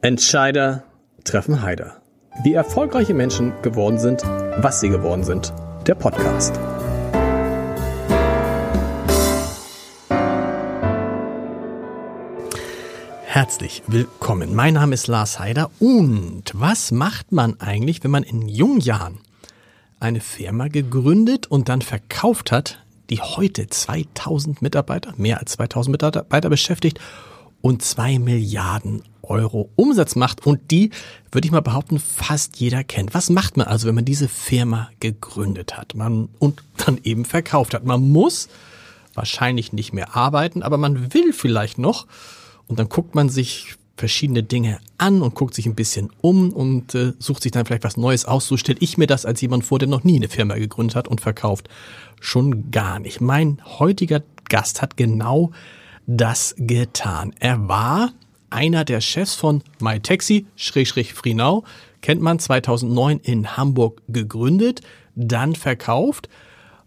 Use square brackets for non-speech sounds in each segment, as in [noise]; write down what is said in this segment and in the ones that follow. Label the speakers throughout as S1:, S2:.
S1: Entscheider treffen Heider. Wie erfolgreiche Menschen geworden sind, was sie geworden sind. Der Podcast. Herzlich willkommen. Mein Name ist Lars Heider. Und was macht man eigentlich, wenn man in jungen Jahren eine Firma gegründet und dann verkauft hat, die heute 2000 Mitarbeiter, mehr als 2000 Mitarbeiter beschäftigt und zwei Milliarden Euro Umsatz macht und die, würde ich mal behaupten, fast jeder kennt. Was macht man also, wenn man diese Firma gegründet hat man, und dann eben verkauft hat? Man muss wahrscheinlich nicht mehr arbeiten, aber man will vielleicht noch und dann guckt man sich verschiedene Dinge an und guckt sich ein bisschen um und äh, sucht sich dann vielleicht was Neues aus. So stelle ich mir das als jemand vor, der noch nie eine Firma gegründet hat und verkauft. Schon gar nicht. Mein heutiger Gast hat genau das getan. Er war einer der Chefs von MyTaxi, Schrägstrich Frienau, kennt man 2009 in Hamburg gegründet, dann verkauft.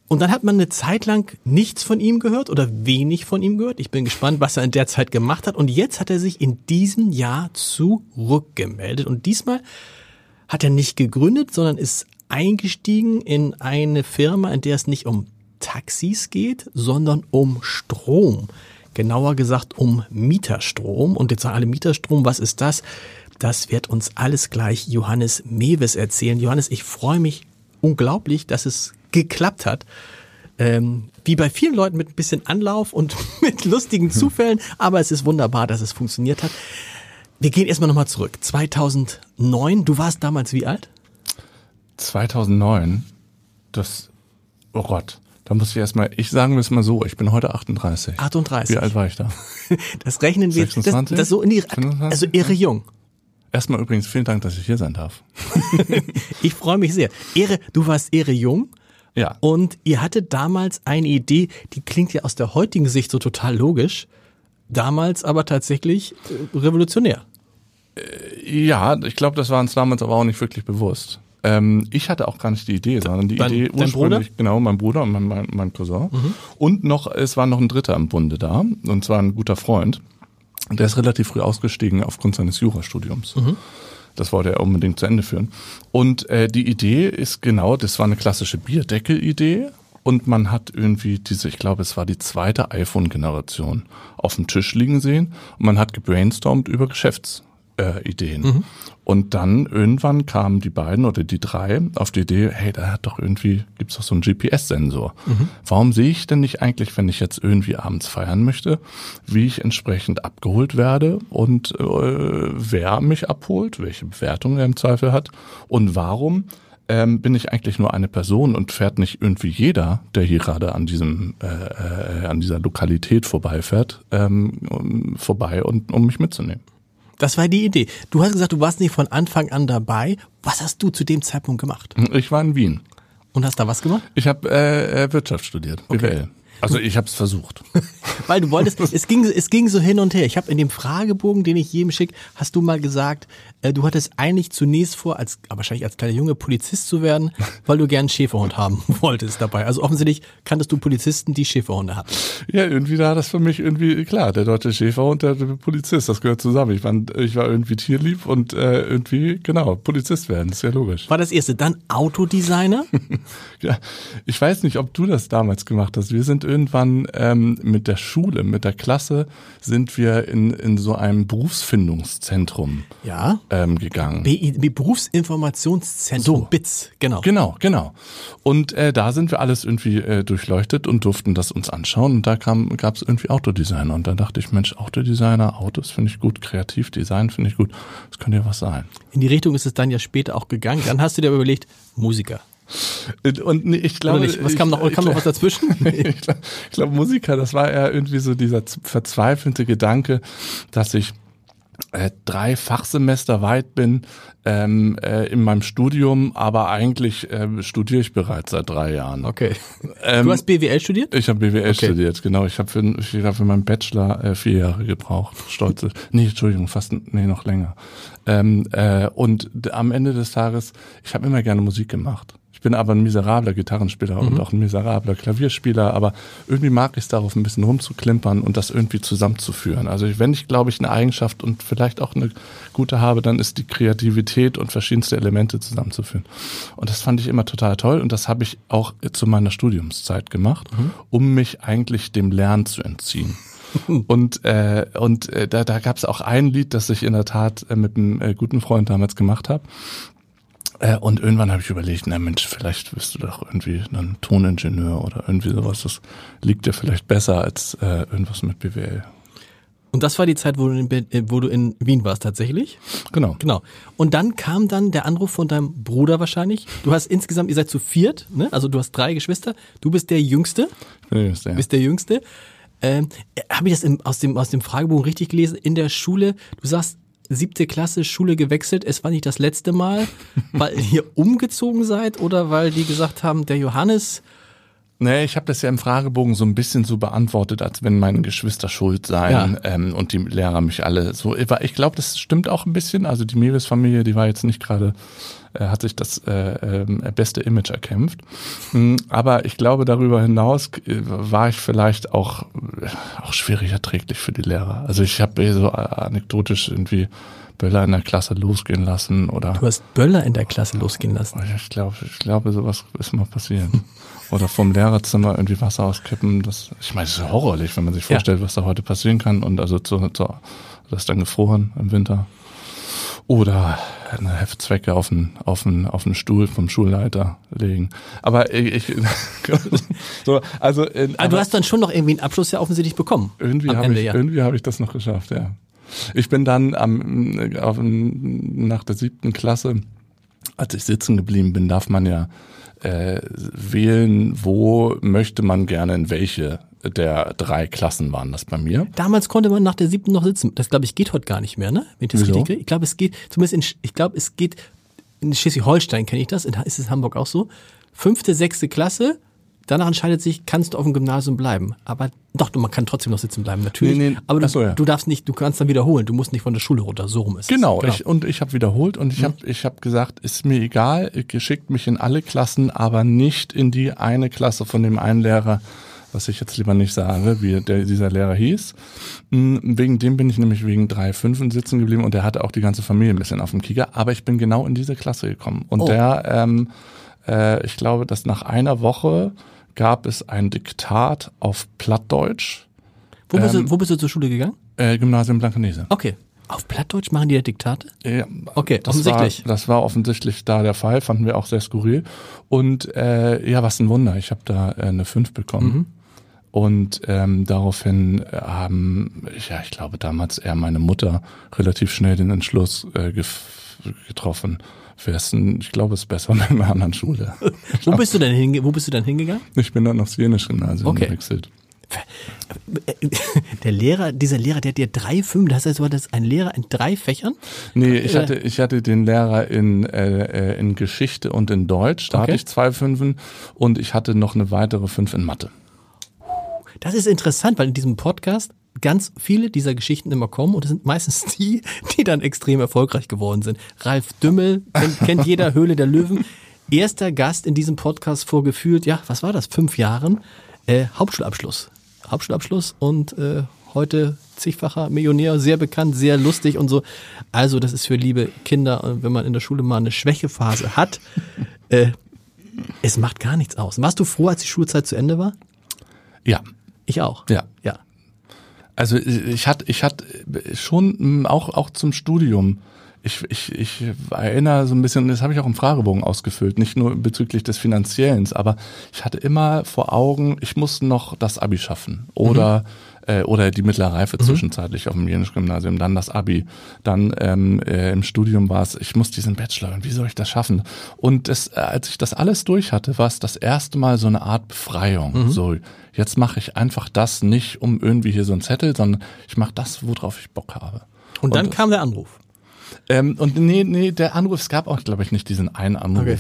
S1: Und dann hat man eine Zeit lang nichts von ihm gehört oder wenig von ihm gehört. Ich bin gespannt, was er in der Zeit gemacht hat. Und jetzt hat er sich in diesem Jahr zurückgemeldet. Und diesmal hat er nicht gegründet, sondern ist eingestiegen in eine Firma, in der es nicht um Taxis geht, sondern um Strom genauer gesagt um Mieterstrom. Und jetzt sagen alle Mieterstrom, was ist das? Das wird uns alles gleich Johannes Mewes erzählen. Johannes, ich freue mich unglaublich, dass es geklappt hat. Ähm, wie bei vielen Leuten mit ein bisschen Anlauf und [laughs] mit lustigen hm. Zufällen, aber es ist wunderbar, dass es funktioniert hat. Wir gehen erstmal nochmal zurück. 2009, du warst damals wie alt?
S2: 2009, das, oh Gott, da muss ich erstmal, ich sagen wir es mal so, ich bin heute 38.
S1: 38.
S2: Wie alt war ich da? [laughs]
S1: Das rechnen wir
S2: 26,
S1: das, das so in die,
S2: 25?
S1: also irre jung.
S2: Erstmal übrigens vielen Dank, dass ich hier sein darf. [laughs]
S1: ich freue mich sehr. Ehre, du warst Ehre jung.
S2: Ja.
S1: Und ihr hattet damals eine Idee, die klingt ja aus der heutigen Sicht so total logisch, damals aber tatsächlich äh, revolutionär.
S2: Äh, ja, ich glaube, das war uns damals aber auch nicht wirklich bewusst. Ähm, ich hatte auch gar nicht die Idee, sondern die
S1: dein,
S2: Idee ursprünglich,
S1: Bruder?
S2: genau, mein Bruder und mein, mein, mein Cousin. Mhm. Und noch, es war noch ein Dritter im Bunde da, und zwar ein guter Freund. Der ist relativ früh ausgestiegen aufgrund seines Jurastudiums. Mhm. Das wollte er unbedingt zu Ende führen. Und äh, die Idee ist genau, das war eine klassische Bierdeckel-Idee. Und man hat irgendwie diese, ich glaube, es war die zweite iPhone-Generation auf dem Tisch liegen sehen. Und man hat gebrainstormt über Geschäfts äh, Ideen. Mhm. Und dann irgendwann kamen die beiden oder die drei auf die Idee, hey, da hat doch irgendwie, gibt's doch so einen GPS-Sensor. Mhm. Warum sehe ich denn nicht eigentlich, wenn ich jetzt irgendwie abends feiern möchte, wie ich entsprechend abgeholt werde und äh, wer mich abholt, welche Bewertung er im Zweifel hat und warum ähm, bin ich eigentlich nur eine Person und fährt nicht irgendwie jeder, der hier gerade an diesem äh, äh, an dieser Lokalität vorbeifährt, ähm, vorbei und um mich mitzunehmen.
S1: Das war die Idee. Du hast gesagt, du warst nicht von Anfang an dabei. Was hast du zu dem Zeitpunkt gemacht?
S2: Ich war in Wien.
S1: Und hast da was gemacht?
S2: Ich habe äh, Wirtschaft studiert, BWL. Okay. Also ich habe es versucht. [laughs]
S1: Weil du wolltest, es ging, es ging so hin und her. Ich habe in dem Fragebogen, den ich jedem schicke, hast du mal gesagt, äh, du hattest eigentlich zunächst vor, als wahrscheinlich als kleiner Junge Polizist zu werden, [laughs] weil du gern Schäferhund haben [laughs] wolltest dabei. Also offensichtlich kanntest du Polizisten, die Schäferhunde hatten.
S2: Ja, irgendwie war das für mich irgendwie klar. Der deutsche Schäferhund, der Polizist, das gehört zusammen. Ich war, ich war irgendwie tierlieb und äh, irgendwie, genau, Polizist werden, ist ja logisch.
S1: War das erste. Dann Autodesigner?
S2: ja, ich weiß nicht, ob du das damals gemacht hast. Wir sind irgendwann ähm, mit der Schule, mit der Klasse, sind wir in, in so einem Berufsfindungszentrum.
S1: Ja
S2: ähm, gegangen.
S1: BI, Berufsinformationszentrum so. BITS, genau.
S2: Genau, genau. Und äh, da sind wir alles irgendwie äh, durchleuchtet und durften das uns anschauen. Und da gab es irgendwie Autodesigner. Und da dachte ich, Mensch, Autodesigner, Autos finde ich gut, Kreativdesign finde ich gut. Das könnte ja was sein.
S1: In die Richtung ist es dann ja später auch gegangen. Dann hast du dir überlegt, Musiker.
S2: Und ich glaube,
S1: was kam noch, kam ich, noch was dazwischen? [laughs]
S2: ich glaube, glaub, Musiker, das war ja irgendwie so dieser verzweifelte Gedanke, dass ich äh, drei Fachsemester weit bin ähm, äh, in meinem Studium, aber eigentlich äh, studiere ich bereits seit drei Jahren.
S1: Okay. Ähm, du hast BWL studiert?
S2: Ich habe BWL okay. studiert, genau. Ich habe für, ich hab für meinen Bachelor äh, vier Jahre gebraucht. Stolze. nee, Entschuldigung, fast nee, noch länger. Ähm, äh, und am Ende des Tages, ich habe immer gerne Musik gemacht. Ich bin aber ein miserabler Gitarrenspieler mhm. und auch ein miserabler Klavierspieler, aber irgendwie mag ich es darauf, ein bisschen rumzuklimpern und das irgendwie zusammenzuführen. Also wenn ich, glaube ich, eine Eigenschaft und vielleicht auch eine gute habe, dann ist die Kreativität und verschiedenste Elemente zusammenzuführen. Und das fand ich immer total toll und das habe ich auch zu meiner Studiumszeit gemacht, mhm. um mich eigentlich dem Lernen zu entziehen. [laughs] und äh, und äh, da, da gab es auch ein Lied, das ich in der Tat äh, mit einem äh, guten Freund damals gemacht habe. Äh, und irgendwann habe ich überlegt, na Mensch, vielleicht bist du doch irgendwie ein Toningenieur oder irgendwie sowas. Das liegt dir vielleicht besser als äh, irgendwas mit BWL.
S1: Und das war die Zeit, wo du, in, äh, wo du in Wien warst tatsächlich?
S2: Genau.
S1: Genau. Und dann kam dann der Anruf von deinem Bruder wahrscheinlich. Du hast insgesamt, ihr seid zu viert, ne? Also du hast drei Geschwister. Du bist der Jüngste.
S2: Ich bin der Jüngste, ja.
S1: Bist der Jüngste. Ähm, Habe ich das im, aus, dem, aus dem Fragebogen richtig gelesen? In der Schule, du sagst, siebte Klasse Schule gewechselt. Es war nicht das letzte Mal, [laughs] weil ihr umgezogen seid oder weil die gesagt haben, der Johannes.
S2: Nee, ich habe das ja im Fragebogen so ein bisschen so beantwortet, als wenn meine Geschwister schuld seien ja. ähm, und die Lehrer mich alle so. Ich glaube, das stimmt auch ein bisschen. Also die Mewis-Familie, die war jetzt nicht gerade äh, hat sich das äh, äh, beste Image erkämpft. Hm, aber ich glaube, darüber hinaus äh, war ich vielleicht auch, äh, auch schwierig erträglich für die Lehrer. Also ich habe so anekdotisch irgendwie Böller in der Klasse losgehen lassen oder.
S1: Du hast Böller in der Klasse losgehen lassen.
S2: Ich glaube, ich glaube, sowas ist mal passiert. oder vom Lehrerzimmer irgendwie Wasser auskippen. Das, ich meine, das ist horrorlich, wenn man sich vorstellt, ja. was da heute passieren kann. Und also so, so, das ist dann gefroren im Winter. Oder eine Heftzwecke auf den, auf den, auf den Stuhl vom Schulleiter legen. Aber ich, ich [laughs]
S1: so, also, äh, aber, aber du hast dann schon noch irgendwie einen Abschluss ja offensichtlich bekommen.
S2: Irgendwie habe ich, ja. irgendwie habe ich das noch geschafft, ja. Ich bin dann am, auf, nach der siebten Klasse, als ich sitzen geblieben bin, darf man ja äh, wählen, wo möchte man gerne in welche der drei Klassen waren das bei mir.
S1: Damals konnte man nach der siebten noch sitzen. Das glaube ich geht heute gar nicht mehr, ne? Wenn ich das richtig Ich glaube, es geht, zumindest in, ich glaube, es geht in Schleswig-Holstein kenne ich das. In, ist es Hamburg auch so? Fünfte, sechste Klasse. Danach entscheidet sich, kannst du auf dem Gymnasium bleiben. Aber doch, man kann trotzdem noch sitzen bleiben, natürlich. Nee, nee. Aber du, so, ja. du darfst nicht, du kannst dann wiederholen. Du musst nicht von der Schule runter. So rum ist
S2: genau, es. Genau. Ich, und ich habe wiederholt und ich mhm. habe ich hab gesagt, ist mir egal, geschickt mich in alle Klassen, aber nicht in die eine Klasse von dem einen Lehrer, was ich jetzt lieber nicht sage, wie der, dieser Lehrer hieß. Hm, wegen dem bin ich nämlich wegen drei Fünfen sitzen geblieben und der hatte auch die ganze Familie ein bisschen auf dem Kieger. Aber ich bin genau in diese Klasse gekommen. Und oh. der, ähm, äh, ich glaube, dass nach einer Woche gab es ein Diktat auf Plattdeutsch.
S1: Wo bist, ähm, du, wo bist du zur Schule gegangen?
S2: Äh, Gymnasium Blankenese.
S1: Okay. Auf Plattdeutsch machen die ja Diktate?
S2: Ja, okay, das offensichtlich. War, das war offensichtlich da der Fall, fanden wir auch sehr skurril. Und äh, ja, was ein Wunder, ich habe da äh, eine 5 bekommen. Mhm. Und ähm, daraufhin haben, ja, ich glaube damals eher meine Mutter relativ schnell den Entschluss äh, getroffen. Wessen, ich glaube, es ist besser [laughs] mit einer anderen Schule. [laughs]
S1: wo bist du denn hinge wo bist du denn hingegangen?
S2: Ich bin dann aufs Jenische Gymnasium okay. gewechselt. [laughs]
S1: Der Lehrer, dieser Lehrer, der hat dir drei, fünf, das heißt, du hattest einen Lehrer in drei Fächern?
S2: Nee, ich hatte, ich hatte den Lehrer in, äh, in Geschichte und in Deutsch, da okay. hatte ich zwei Fünfen und ich hatte noch eine weitere fünf in Mathe.
S1: Das ist interessant, weil in diesem Podcast ganz viele dieser Geschichten immer kommen und es sind meistens [laughs] die, die dann extrem erfolgreich geworden sind. Ralf Dümmel kennt, kennt jeder [laughs] Höhle der Löwen. Erster Gast in diesem Podcast vorgefühlt, ja, was war das, fünf Jahren, äh, Hauptschulabschluss. Hauptschulabschluss und äh, heute zigfacher Millionär, sehr bekannt, sehr lustig und so. Also das ist für liebe Kinder, äh, wenn man in der Schule mal eine Schwächephase hat, [laughs] äh, es macht gar nichts aus. Warst du froh, als die Schulzeit zu Ende war?
S2: Ja,
S1: ich auch.
S2: Ja. Ja. Also ich hatte, ich hatte schon hm, auch, auch zum Studium. Ich, ich, ich erinnere so ein bisschen, das habe ich auch im Fragebogen ausgefüllt, nicht nur bezüglich des Finanziellen, aber ich hatte immer vor Augen, ich muss noch das Abi schaffen oder mhm äh, oder die mittlere Reife mhm. zwischenzeitlich auf dem Jenisch-Gymnasium, dann das Abi, dann ähm, äh, im Studium war es, ich muss diesen Bachelor und wie soll ich das schaffen? Und das, äh, als ich das alles durch hatte, war es das erste Mal so eine Art Befreiung. Mhm. So, jetzt mache ich einfach das nicht um irgendwie hier so ein Zettel, sondern ich mache das, worauf ich Bock habe.
S1: Und dann und, kam der Anruf.
S2: Ähm, und nee, nee, der Anruf, es gab auch, glaube ich, nicht diesen einen Anruf. Okay.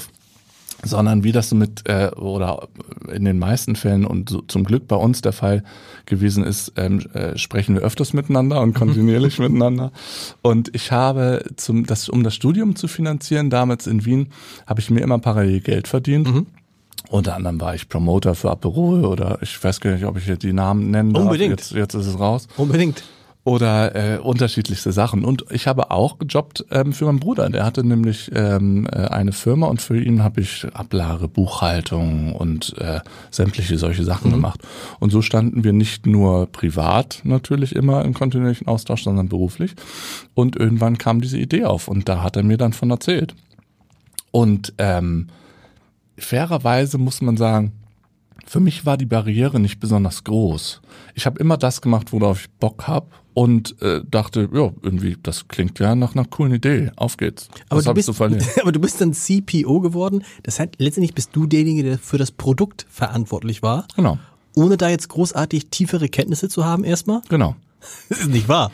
S2: Sondern wie das so mit äh, oder in den meisten Fällen und so, zum Glück bei uns der Fall gewesen ist, ähm, äh, sprechen wir öfters miteinander und kontinuierlich miteinander. Und ich habe zum das um das Studium zu finanzieren damals in Wien habe ich mir immer parallel Geld verdient.
S1: Mhm.
S2: Unter anderem war ich Promoter für Aperol oder ich weiß gar nicht, ob ich jetzt die Namen nennen darf.
S1: Unbedingt.
S2: Jetzt, jetzt ist es raus
S1: Unbedingt.
S2: Oder äh, unterschiedlichste Sachen. Und ich habe auch gejobbt ähm, für meinen Bruder. Der hatte nämlich ähm, äh, eine Firma und für ihn habe ich Ablage, Buchhaltung und äh, sämtliche solche Sachen gemacht. Und so standen wir nicht nur privat natürlich immer im kontinuierlichen Austausch, sondern beruflich. Und irgendwann kam diese Idee auf und da hat er mir dann von erzählt. Und ähm, fairerweise muss man sagen, für mich war die Barriere nicht besonders groß. Ich habe immer das gemacht, worauf ich Bock hab und äh, dachte, ja, irgendwie, das klingt ja nach einer coolen Idee. Auf geht's.
S1: Aber
S2: Was
S1: du, bist,
S2: verlieren? [laughs]
S1: aber du bist dann CPO geworden. Das heißt, letztendlich bist du derjenige, der für das Produkt verantwortlich war,
S2: Genau,
S1: ohne da jetzt großartig tiefere Kenntnisse zu haben erstmal.
S2: genau. [laughs]
S1: Das ist nicht wahr.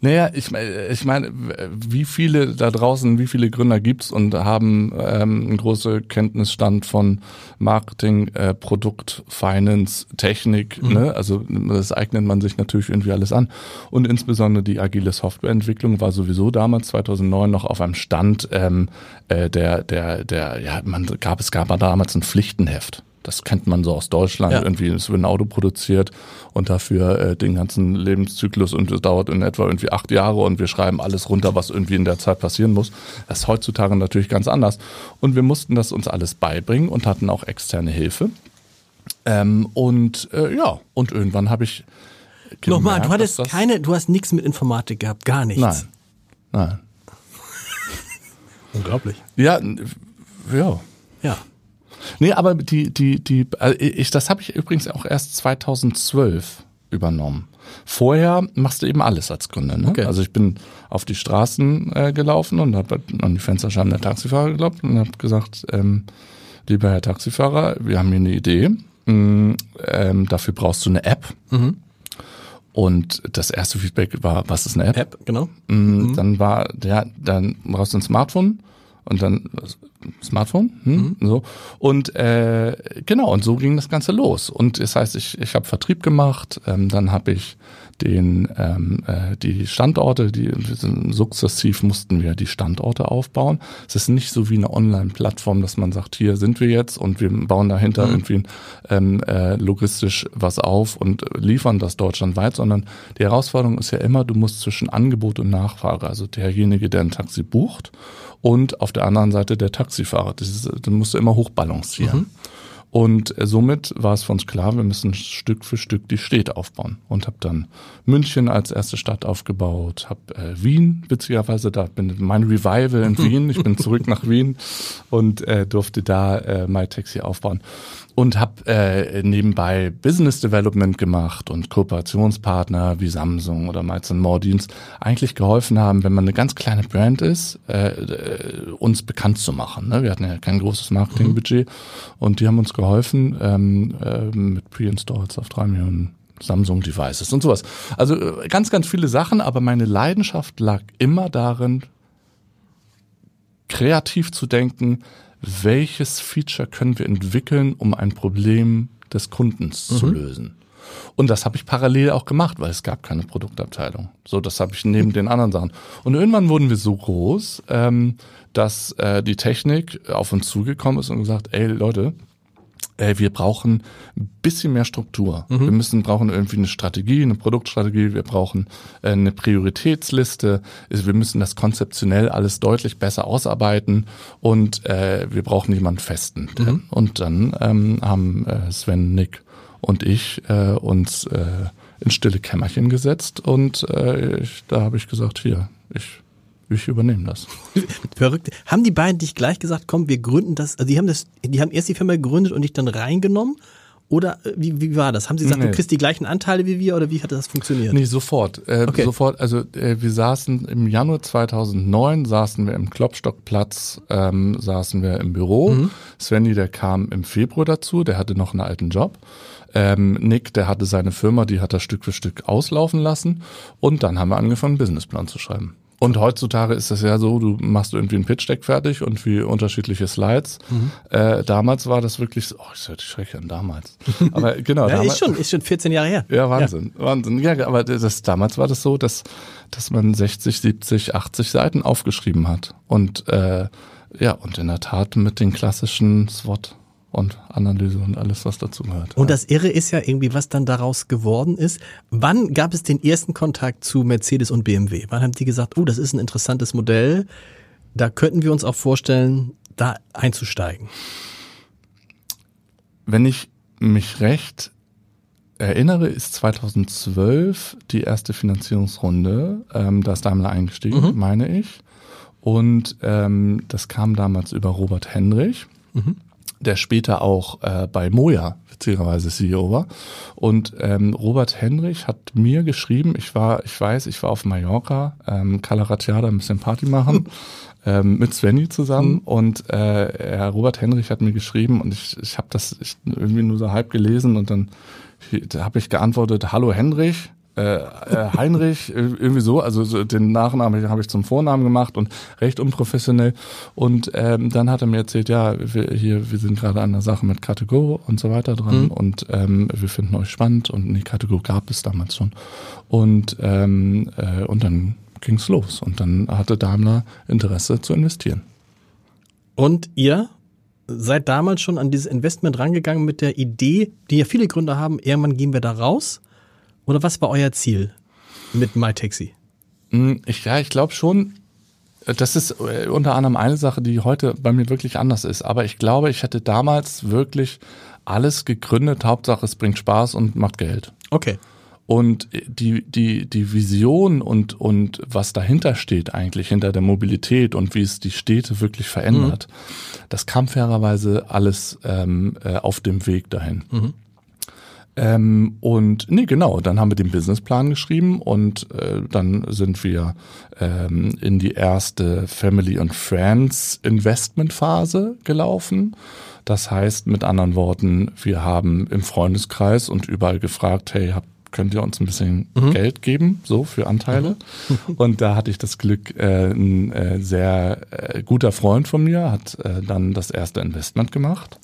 S2: Naja, ich, meine, ich meine, wie viele da draußen, wie viele Gründer gibt's und haben ähm, einen großen Kenntnisstand von Marketing, äh, Produkt, Finance, Technik, ne? Also das eignet man sich natürlich irgendwie alles an. Und insbesondere die agile Softwareentwicklung war sowieso damals 2009 noch auf einem Stand, ähm, äh, der, der, der, ja, man gab es gab damals ein Pflichtenheft. Das kennt man so aus Deutschland.
S1: Ja.
S2: Irgendwie, es wird ein Auto produziert und dafür äh, den ganzen Lebenszyklus und es dauert in etwa irgendwie acht Jahre und wir schreiben alles runter, was irgendwie in der Zeit passieren muss. Das ist heutzutage natürlich ganz anders. Und wir mussten das uns alles beibringen und hatten auch externe Hilfe. Ähm, und äh, ja, und irgendwann habe ich
S1: Nochmal, du
S2: gemerkt,
S1: hattest
S2: das-
S1: keine, du hast nichts mit Informatik gehabt, gar nichts.
S2: Nein, nein. [laughs]
S1: Unglaublich.
S2: Ja, ja.
S1: Ja.
S2: Nee, aber die, die, die, äh, ich, das habe ich übrigens auch erst 2012 übernommen. Vorher machst du eben alles als Gründer. Ne?
S1: Okay.
S2: Also ich bin auf die Straßen äh, gelaufen und habe an die Fensterscheiben der Taxifahrer geglaubt und habe gesagt, ähm, lieber Herr Taxifahrer, wir haben hier eine Idee. Mm, ähm, dafür brauchst du eine App. Und das erste Feedback war, was ist eine App?
S1: App, genau.
S2: Mm, Dann war der, dann brauchst du ein Smartphone und dann Smartphone, hm? so und äh, genau und so ging das Ganze los. Und das heißt, ich ich habe Vertrieb gemacht, ähm, dann habe ich den ähm, äh, die Standorte, die sukzessiv mussten wir die Standorte aufbauen. Es ist nicht so wie eine Online-Plattform, dass man sagt, hier sind wir jetzt und wir bauen dahinter irgendwie ähm, äh, logistisch was auf und liefern das deutschlandweit, sondern die Herausforderung ist ja immer, du musst zwischen Angebot und Nachfrage, also derjenige, der ein Taxi bucht und auf der anderen Seite der Taxifahrer. Das ist, das musst du immer hochbalancieren. Und äh, somit war es für uns klar, wir müssen Stück für Stück die Städte aufbauen. Und habe dann München als erste Stadt aufgebaut, habe äh, Wien, witzigerweise, da bin mein Revival in [laughs] Wien. Ich bin zurück nach Wien und äh, durfte da äh, MyTaxi aufbauen. Und habe äh, nebenbei Business Development gemacht und Kooperationspartner wie Samsung oder Miles More, die uns eigentlich geholfen haben, wenn man eine ganz kleine Brand ist, äh, äh, uns bekannt zu machen. Ne? Wir hatten ja kein großes Marketingbudget und die haben uns geholfen ähm, äh, mit Pre-Installs auf drei Millionen Samsung Devices und sowas. Also äh, ganz, ganz viele Sachen, aber meine Leidenschaft lag immer darin, kreativ zu denken, welches Feature können wir entwickeln, um ein Problem des Kundens zu lösen. Und das habe ich parallel auch gemacht, weil es gab keine Produktabteilung. So, das habe ich neben den anderen Sachen. Und irgendwann wurden wir so groß, ähm, dass äh, die Technik auf uns zugekommen ist und gesagt, ey Leute, äh, wir brauchen ein bisschen mehr Struktur. Wir müssen brauchen irgendwie eine Strategie, eine Produktstrategie. Wir brauchen äh, eine Prioritätsliste. Wir müssen das konzeptionell alles deutlich besser ausarbeiten und äh, wir brauchen jemanden festen. Und dann ähm, haben äh, Sven, Nick und ich äh, uns äh, in stille Kämmerchen gesetzt und äh, ich, da habe ich gesagt, hier, ich ich übernehme das. [laughs]
S1: Verrückt. Haben die beiden dich gleich gesagt, komm, wir gründen das, also die haben das, die haben erst die Firma gegründet und dich dann reingenommen? Oder äh, wie, wie war das? Haben sie gesagt,
S2: Nee.
S1: du kriegst die gleichen Anteile wie wir oder wie hat das funktioniert?
S2: Nee, sofort. Äh,
S1: Okay.
S2: Sofort. Also äh, wir saßen im Januar 2009, saßen wir im Klopstockplatz, ähm, saßen wir im Büro. Svenny, der kam im Februar dazu, der hatte noch einen alten Job. Ähm, Nick, der hatte seine Firma, die hat er Stück für Stück auslaufen lassen. Und dann haben wir angefangen, einen Businessplan zu schreiben. Und heutzutage ist es ja so, du machst irgendwie ein Pitch-Deck fertig und wie unterschiedliche Slides. Mhm. Äh, damals war das wirklich so, oh, ich schrecke an damals. [laughs]
S1: Aber genau. ja, damals, ist schon, ist schon 14 Jahre her.
S2: Ja, Wahnsinn, ja. Wahnsinn. Ja, aber das, damals war das so, dass, dass man 60, 70, 80 Seiten aufgeschrieben hat. Und, äh, ja, und in der Tat mit den klassischen SWOT und Analyse und alles, was dazu gehört.
S1: Und das Irre ist ja irgendwie, was dann daraus geworden ist. Wann gab es den ersten Kontakt zu Mercedes und BMW? Wann haben die gesagt, oh, das ist ein interessantes Modell, da könnten wir uns auch vorstellen, da einzusteigen?
S2: Wenn ich mich recht erinnere, ist 2012 die erste Finanzierungsrunde. Ähm, da ist Daimler eingestiegen, mhm. meine ich. Und ähm, das kam damals über Robert Henrich. Mhm der später auch äh, bei Moja witzigerweise CEO war. Und ähm, Robert Henrich hat mir geschrieben, ich war, ich weiß, ich war auf Mallorca, ähm, Calaratiada ein bisschen Party machen, [laughs] ähm, mit Svenny zusammen. Mhm. Und äh, Herr Robert Henrich hat mir geschrieben und ich, ich habe das ich, irgendwie nur so halb gelesen und dann habe ich geantwortet, hallo Henrich, äh, äh, Heinrich, irgendwie so, also so den Nachnamen habe ich zum Vornamen gemacht und recht unprofessionell. Und ähm, dann hat er mir erzählt, ja, wir hier, wir sind gerade an der Sache mit Kategor und so weiter dran mhm. und ähm, wir finden euch spannend und die Kategor gab es damals schon. Und, ähm, äh, und dann ging's los und dann hatte Daimler Interesse zu investieren.
S1: Und ihr seid damals schon an dieses Investment rangegangen mit der Idee, die ja viele Gründer haben, irgendwann gehen wir da raus oder was war euer Ziel mit MyTaxi?
S2: Hm, ich, ja, ich glaube schon, das ist äh, unter anderem eine Sache, die heute bei mir wirklich anders ist. Aber ich glaube, ich hätte damals wirklich alles gegründet. Hauptsache, es bringt Spaß und macht Geld.
S1: Okay.
S2: Und die, die, die Vision und, und was dahinter steht eigentlich, hinter der Mobilität und wie es die Städte wirklich verändert, mhm. das kam fairerweise alles ähm, äh, auf dem Weg dahin. Mhm. Ähm, und nee, genau, dann haben wir den Businessplan geschrieben und äh, dann sind wir ähm, in die erste Family and Friends Investment Phase gelaufen. Das heißt mit anderen Worten, wir haben im Freundeskreis und überall gefragt, hey, habt könnt ihr uns ein bisschen mhm. Geld geben, so für Anteile. Mhm. Und da hatte ich das Glück, äh, ein äh, sehr äh, guter Freund von mir hat äh, dann das erste Investment gemacht.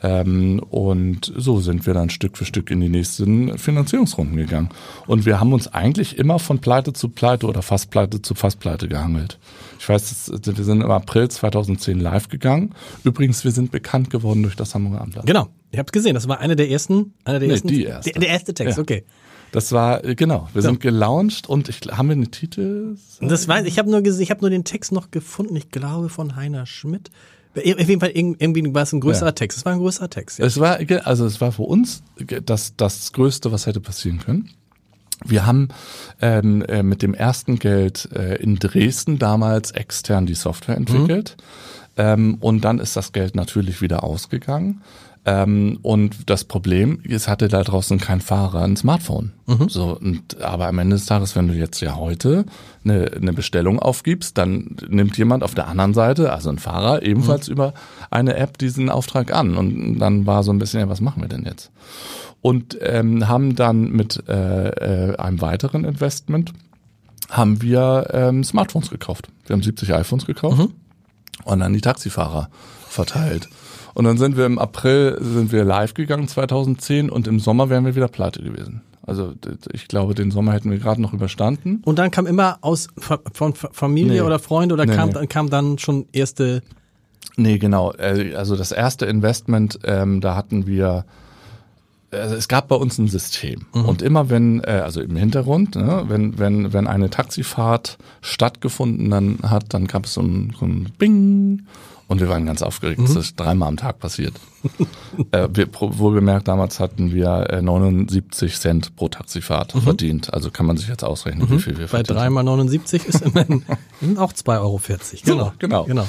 S2: Ähm, und so sind wir dann Stück für Stück in die nächsten Finanzierungsrunden gegangen. Und wir haben uns eigentlich immer von Pleite zu Pleite oder fast Pleite zu fast Pleite gehangelt. Ich weiß, wir sind im April 2010 live gegangen. Übrigens, wir sind bekannt geworden durch das Hamburger Amt.
S1: Genau. Ihr habt gesehen, das war einer der ersten, einer der nee, ersten.
S2: Die erste.
S1: Der, der erste Text, ja. okay.
S2: Das war äh, genau. Wir so. sind gelauncht und ich haben wir einen Titel.
S1: Das weiß ich habe nur ich habe nur den Text noch gefunden. Ich glaube von Heiner Schmidt. Auf jeden Fall irgendwie war es ein größerer ja. Text. Es war ein größerer Text.
S2: Ja. Es war, also es war für uns das, das Größte, was hätte passieren können. Wir haben ähm, äh, mit dem ersten Geld äh, in Dresden damals extern die Software entwickelt. Mhm. Ähm, und dann ist das Geld natürlich wieder ausgegangen. Ähm, und das Problem, es hatte da draußen kein Fahrer ein Smartphone. Mhm. So, und, aber am Ende des Tages, wenn du jetzt ja heute eine, eine Bestellung aufgibst, dann nimmt jemand auf der anderen Seite, also ein Fahrer, ebenfalls mhm. über eine App diesen Auftrag an. Und dann war so ein bisschen, ja, was machen wir denn jetzt? Und ähm, haben dann mit äh, äh, einem weiteren Investment haben wir ähm, Smartphones gekauft. Wir haben 70 iPhones gekauft mhm. und dann die Taxifahrer verteilt. Und dann sind wir im April sind wir live gegangen 2010 und im Sommer wären wir wieder pleite gewesen. Also ich glaube, den Sommer hätten wir gerade noch überstanden.
S1: Und dann kam immer aus von Familie nee. oder Freunde oder nee, kam, nee. kam dann schon erste
S2: Nee, genau. Äh, also das erste Investment, ähm, da hatten wir also es gab bei uns ein System mhm. und immer wenn, äh, also im Hintergrund, ne, wenn, wenn, wenn eine Taxifahrt stattgefunden dann hat, dann gab es so ein, so ein Bing und wir waren ganz aufgeregt. Mhm. Das ist dreimal am Tag passiert. [laughs] äh, wir, wohlgemerkt, damals hatten wir äh, 79 Cent pro Taxifahrt mhm. verdient. Also kann man sich jetzt ausrechnen, mhm. wie viel wir
S1: Bei dreimal 79 ist immerhin [laughs] auch 2,40 Euro.
S2: Genau. So, genau. genau.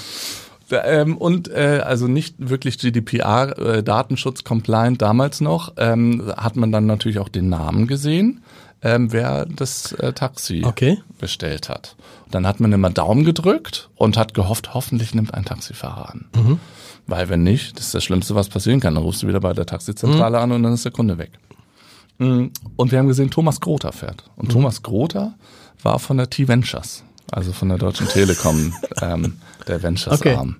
S2: Ähm, und äh, also nicht wirklich GDPR, äh, Datenschutz compliant damals noch, ähm, hat man dann natürlich auch den Namen gesehen ähm, wer das äh, Taxi okay. bestellt hat. Und dann hat man immer Daumen gedrückt und hat gehofft, hoffentlich nimmt ein Taxifahrer an. Mhm. Weil wenn nicht, das ist das Schlimmste, was passieren kann. Dann rufst du wieder bei der Taxizentrale mhm. an und dann ist der Kunde weg. Mhm. Und wir haben gesehen, Thomas Grother fährt. Und mhm. Thomas Grother war von der T-Ventures. also von der Deutschen Telekom, [laughs] ähm, der Ventures
S1: Okay.
S2: Arm.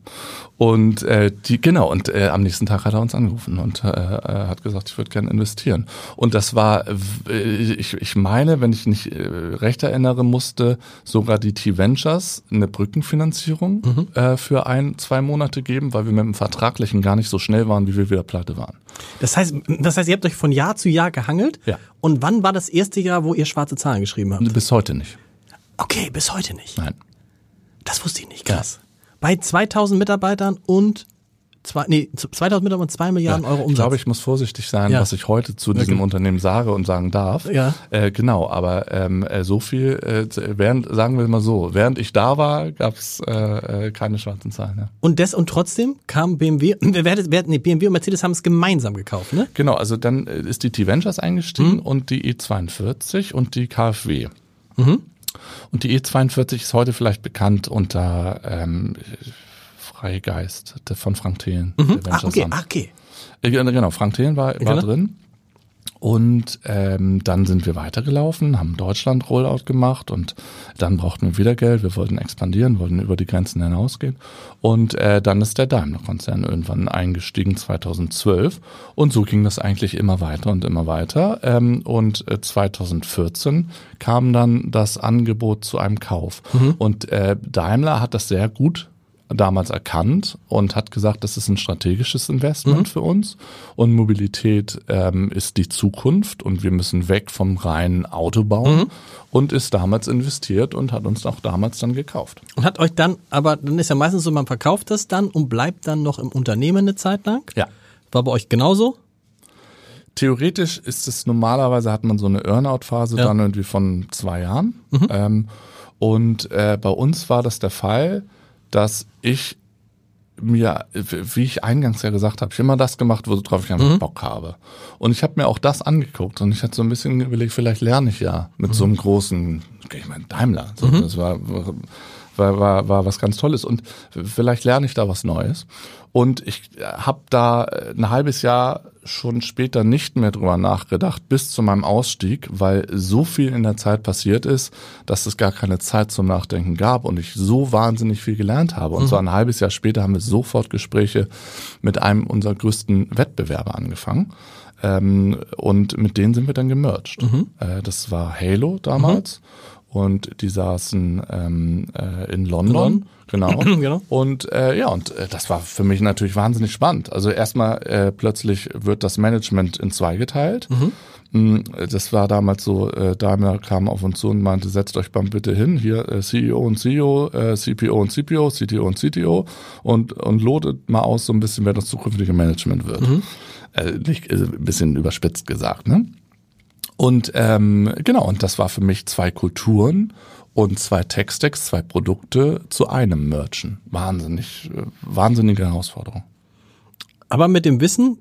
S2: Und äh, die genau und äh, am nächsten Tag hat er uns angerufen und äh, äh, hat gesagt, ich würde gerne investieren. Und das war, äh, ich, ich meine, wenn ich nicht äh, recht erinnere, musste sogar die T-Ventures eine Brückenfinanzierung
S1: Mhm.
S2: äh, für ein, zwei Monate geben, weil wir mit dem Vertraglichen gar nicht so schnell waren, wie wir wieder pleite waren.
S1: Das heißt, das heißt, ihr habt euch von Jahr zu Jahr gehangelt.
S2: Ja.
S1: Und wann war das erste Jahr, wo ihr schwarze Zahlen geschrieben habt?
S2: Bis heute nicht.
S1: Okay, bis heute nicht.
S2: Nein.
S1: Das wusste ich nicht. Krass. Bei 2000 Mitarbeitern und zwei, nee, 2000 Mitarbeitern und 2 Milliarden Euro
S2: Ich
S1: Umsatz.
S2: glaube, ich muss vorsichtig sein,
S1: Ja.
S2: was ich heute zu diesem
S1: Okay.
S2: Unternehmen sage und sagen darf.
S1: Ja.
S2: Äh, genau, aber ähm, äh, so viel, äh, während, sagen wir mal so, während ich da war, gab es äh, äh, keine schwarzen Zahlen. Ja.
S1: und des und trotzdem kam BMW, wer, wer, nee, BMW und Mercedes haben es gemeinsam gekauft, ne?
S2: Genau, also dann äh, ist die T-Ventures eingestiegen und die E42 und die KfW. Und die E42 ist heute vielleicht bekannt unter ähm, Freigeist von Frank Thelen. der
S1: Ah, okay, ah, okay.
S2: Äh, Genau, Frank Thelen war, war
S1: Genau.
S2: drin. Und ähm, dann sind wir weitergelaufen, haben Deutschland Rollout gemacht und dann brauchten wir wieder Geld. Wir wollten expandieren, wollten über die Grenzen hinausgehen. Und äh, dann ist der Daimler-Konzern irgendwann eingestiegen 2012. Und so ging das eigentlich immer weiter und immer weiter. Ähm, und äh, 2014 kam dann das Angebot zu einem Kauf. Und äh, Daimler hat das sehr gut damals erkannt und hat gesagt, das ist ein strategisches Investment für uns und Mobilität ähm, ist die Zukunft und wir müssen weg vom reinen Autobauen und ist damals investiert und hat uns auch damals dann gekauft.
S1: Und hat euch dann, aber dann ist ja meistens so, man verkauft das dann und bleibt dann noch im Unternehmen eine Zeit lang.
S2: Ja.
S1: War bei euch genauso?
S2: Theoretisch ist es normalerweise hat man so eine Earnout-Phase
S1: Ja.
S2: dann irgendwie von zwei Jahren. Ähm, und äh, bei uns war das der Fall, dass ich mir, wie ich eingangs ja gesagt habe, ich immer das gemacht, worauf ich einfach Bock habe. Und ich habe mir auch das angeguckt und ich hatte so ein bisschen überlegt, vielleicht lerne ich ja mit so einem großen, ich meine Daimler. So, Das war, war, war, war was ganz Tolles und vielleicht lerne ich da was Neues. Und ich habe da ein halbes Jahr schon später nicht mehr drüber nachgedacht, bis zu meinem Ausstieg, weil so viel in der Zeit passiert ist, dass es gar keine Zeit zum Nachdenken gab und ich so wahnsinnig viel gelernt habe. Und so ein halbes Jahr später haben wir sofort Gespräche mit einem unserer größten Wettbewerber angefangen. Ähm, und mit denen sind wir dann gemerged. Äh, das war Halo damals. Und die saßen ähm, äh, in London. Genau. [clears throat]
S1: Genau.
S2: Und äh, ja, und äh, das war für mich natürlich wahnsinnig spannend. Also erstmal äh, plötzlich wird das Management in zwei geteilt. Mm, Das war damals so, äh, Daimler kam auf uns zu und meinte, setzt euch mal bitte hin, hier äh, CEO und CEO, äh, CPO und CPO, CTO und CTO und, und lotet mal aus so ein bisschen, wer das zukünftige Management wird. Äh, nicht, äh, ein bisschen überspitzt gesagt, ne? Und ähm, genau, und das war für mich zwei Kulturen und zwei Tech-Stacks, zwei Produkte zu einem Merchen. Wahnsinnig, äh, wahnsinnige Herausforderung.
S1: Aber mit dem Wissen,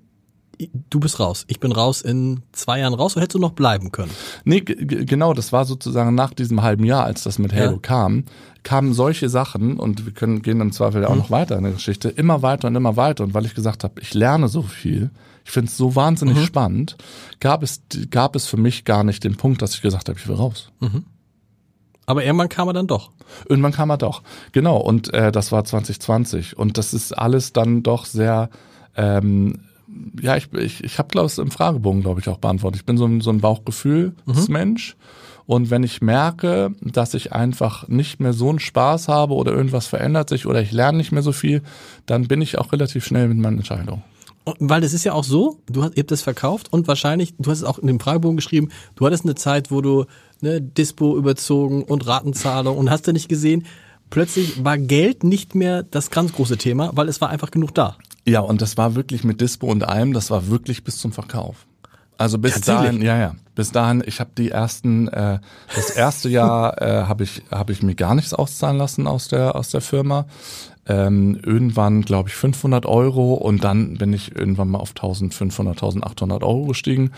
S1: du bist raus. Ich bin raus in zwei Jahren raus. Oder hättest du noch bleiben können?
S2: Nee, genau, das war sozusagen nach diesem halben Jahr, als das mit Halo
S1: Ja.
S2: kam, kamen solche Sachen und wir können gehen im Zweifel ja auch noch weiter in der Geschichte, immer weiter und immer weiter. Und weil ich gesagt habe, ich lerne so viel, ich finde es so wahnsinnig spannend, gab es, gab es für mich gar nicht den Punkt, dass ich gesagt habe, ich will raus.
S1: Aber irgendwann kam er dann doch.
S2: Irgendwann kam er doch. Genau, und äh, das war 2020. Und das ist alles dann doch sehr, ähm, ja, ich, ich, ich habe, glaube ich, im Fragebogen, glaube ich, auch beantwortet. Ich bin so ein, so ein Bauchgefühlsmensch. Und wenn ich merke, dass ich einfach nicht mehr so einen Spaß habe oder irgendwas verändert sich oder ich lerne nicht mehr so viel, dann bin ich auch relativ schnell mit meinen Entscheidungen.
S1: Weil das ist ja auch so, du hast, ihr habt das verkauft und wahrscheinlich, du hast es auch in dem Fragebogen geschrieben, du hattest eine Zeit, wo du ne, Dispo überzogen und Ratenzahlung und hast du nicht gesehen, plötzlich war Geld nicht mehr das ganz große Thema, weil es war einfach genug da.
S2: Ja, und das war wirklich mit Dispo und allem, das war wirklich bis zum Verkauf. Also bis dahin, ja, ja. Bis dahin, ich habe die ersten, äh, das erste Jahr äh, habe ich, habe ich mir gar nichts auszahlen lassen aus der aus der Firma. Ähm, irgendwann, glaube ich, 500 Euro und dann bin ich irgendwann mal auf 1500, 1800 Euro gestiegen.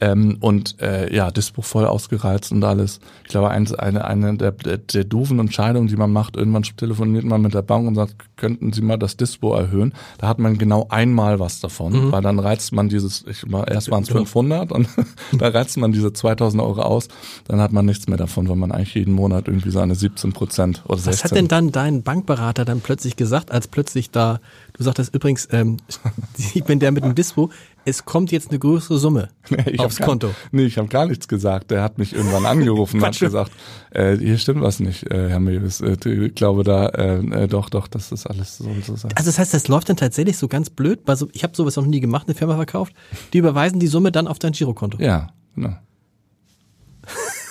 S2: Ähm, und äh, ja, Dispo voll ausgereizt und alles. Ich glaube, eins, eine, eine der, der, der doofen Entscheidungen, die man macht, irgendwann telefoniert man mit der Bank und sagt, könnten Sie mal das Dispo erhöhen? Da hat man genau einmal was davon, weil dann reizt man dieses, ich war, erst waren es 500 und [laughs] da reizt man diese 2000 Euro aus, dann hat man nichts mehr davon, weil man eigentlich jeden Monat irgendwie so eine 17 Prozent oder 16.
S1: Was hat denn dann dein Bankberater dann plötzlich gesagt, als plötzlich da, du sagtest übrigens, ähm, [laughs] ich bin der mit dem Dispo, es kommt jetzt eine größere Summe [laughs]
S2: ich
S1: aufs
S2: gar,
S1: Konto.
S2: Nee, ich habe gar nichts gesagt. Der hat mich irgendwann angerufen und hat gesagt, äh, hier stimmt was nicht, äh, Herr Mewis. Äh, ich glaube da, äh, äh, doch, doch, das ist alles so und so sein.
S1: Also das heißt, das läuft dann tatsächlich so ganz blöd, weil so, ich habe sowas noch nie gemacht, eine Firma verkauft, die überweisen die Summe dann auf dein Girokonto.
S2: Ja, genau.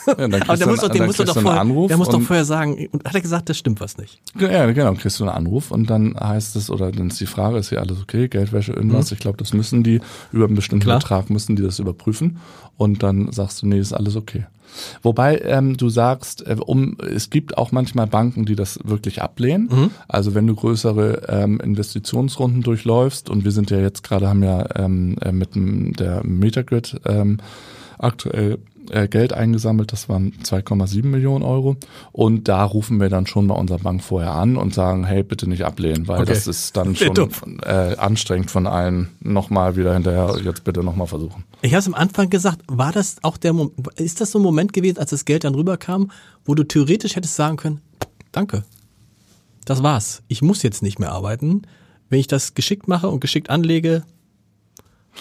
S2: Ja, dann [laughs]
S1: Aber der muss doch, doch
S2: du einen
S1: vorher,
S2: Anruf
S1: der muss doch vorher sagen, und hat er gesagt, das stimmt was nicht.
S2: Ja, genau, kriegst du einen Anruf und dann heißt es, oder dann ist die Frage, ist hier alles okay, Geldwäsche, irgendwas, ich glaube, das müssen die, über einen bestimmten
S1: Klar.
S2: Betrag müssen die das überprüfen und dann sagst du, nee, ist alles okay. Wobei ähm, du sagst, äh, um es gibt auch manchmal Banken, die das wirklich ablehnen. Also wenn du größere ähm, Investitionsrunden durchläufst und wir sind ja jetzt gerade haben ja ähm, äh, mit dem, der Metagrid ähm, aktuell äh, Geld eingesammelt, das waren 2,7 Millionen Euro. Und da rufen wir dann schon bei unserer Bank vorher an und sagen, hey, bitte nicht ablehnen, weil
S1: Okay.
S2: das ist dann [laughs] schon äh, anstrengend von allen nochmal wieder hinterher, jetzt bitte nochmal versuchen.
S1: Ich habe es am Anfang gesagt, war das auch der Mom ist das so ein Moment gewesen, als das Geld dann rüberkam, wo du theoretisch hättest sagen können, danke, das war's, ich muss jetzt nicht mehr arbeiten. Wenn ich das geschickt mache und geschickt anlege,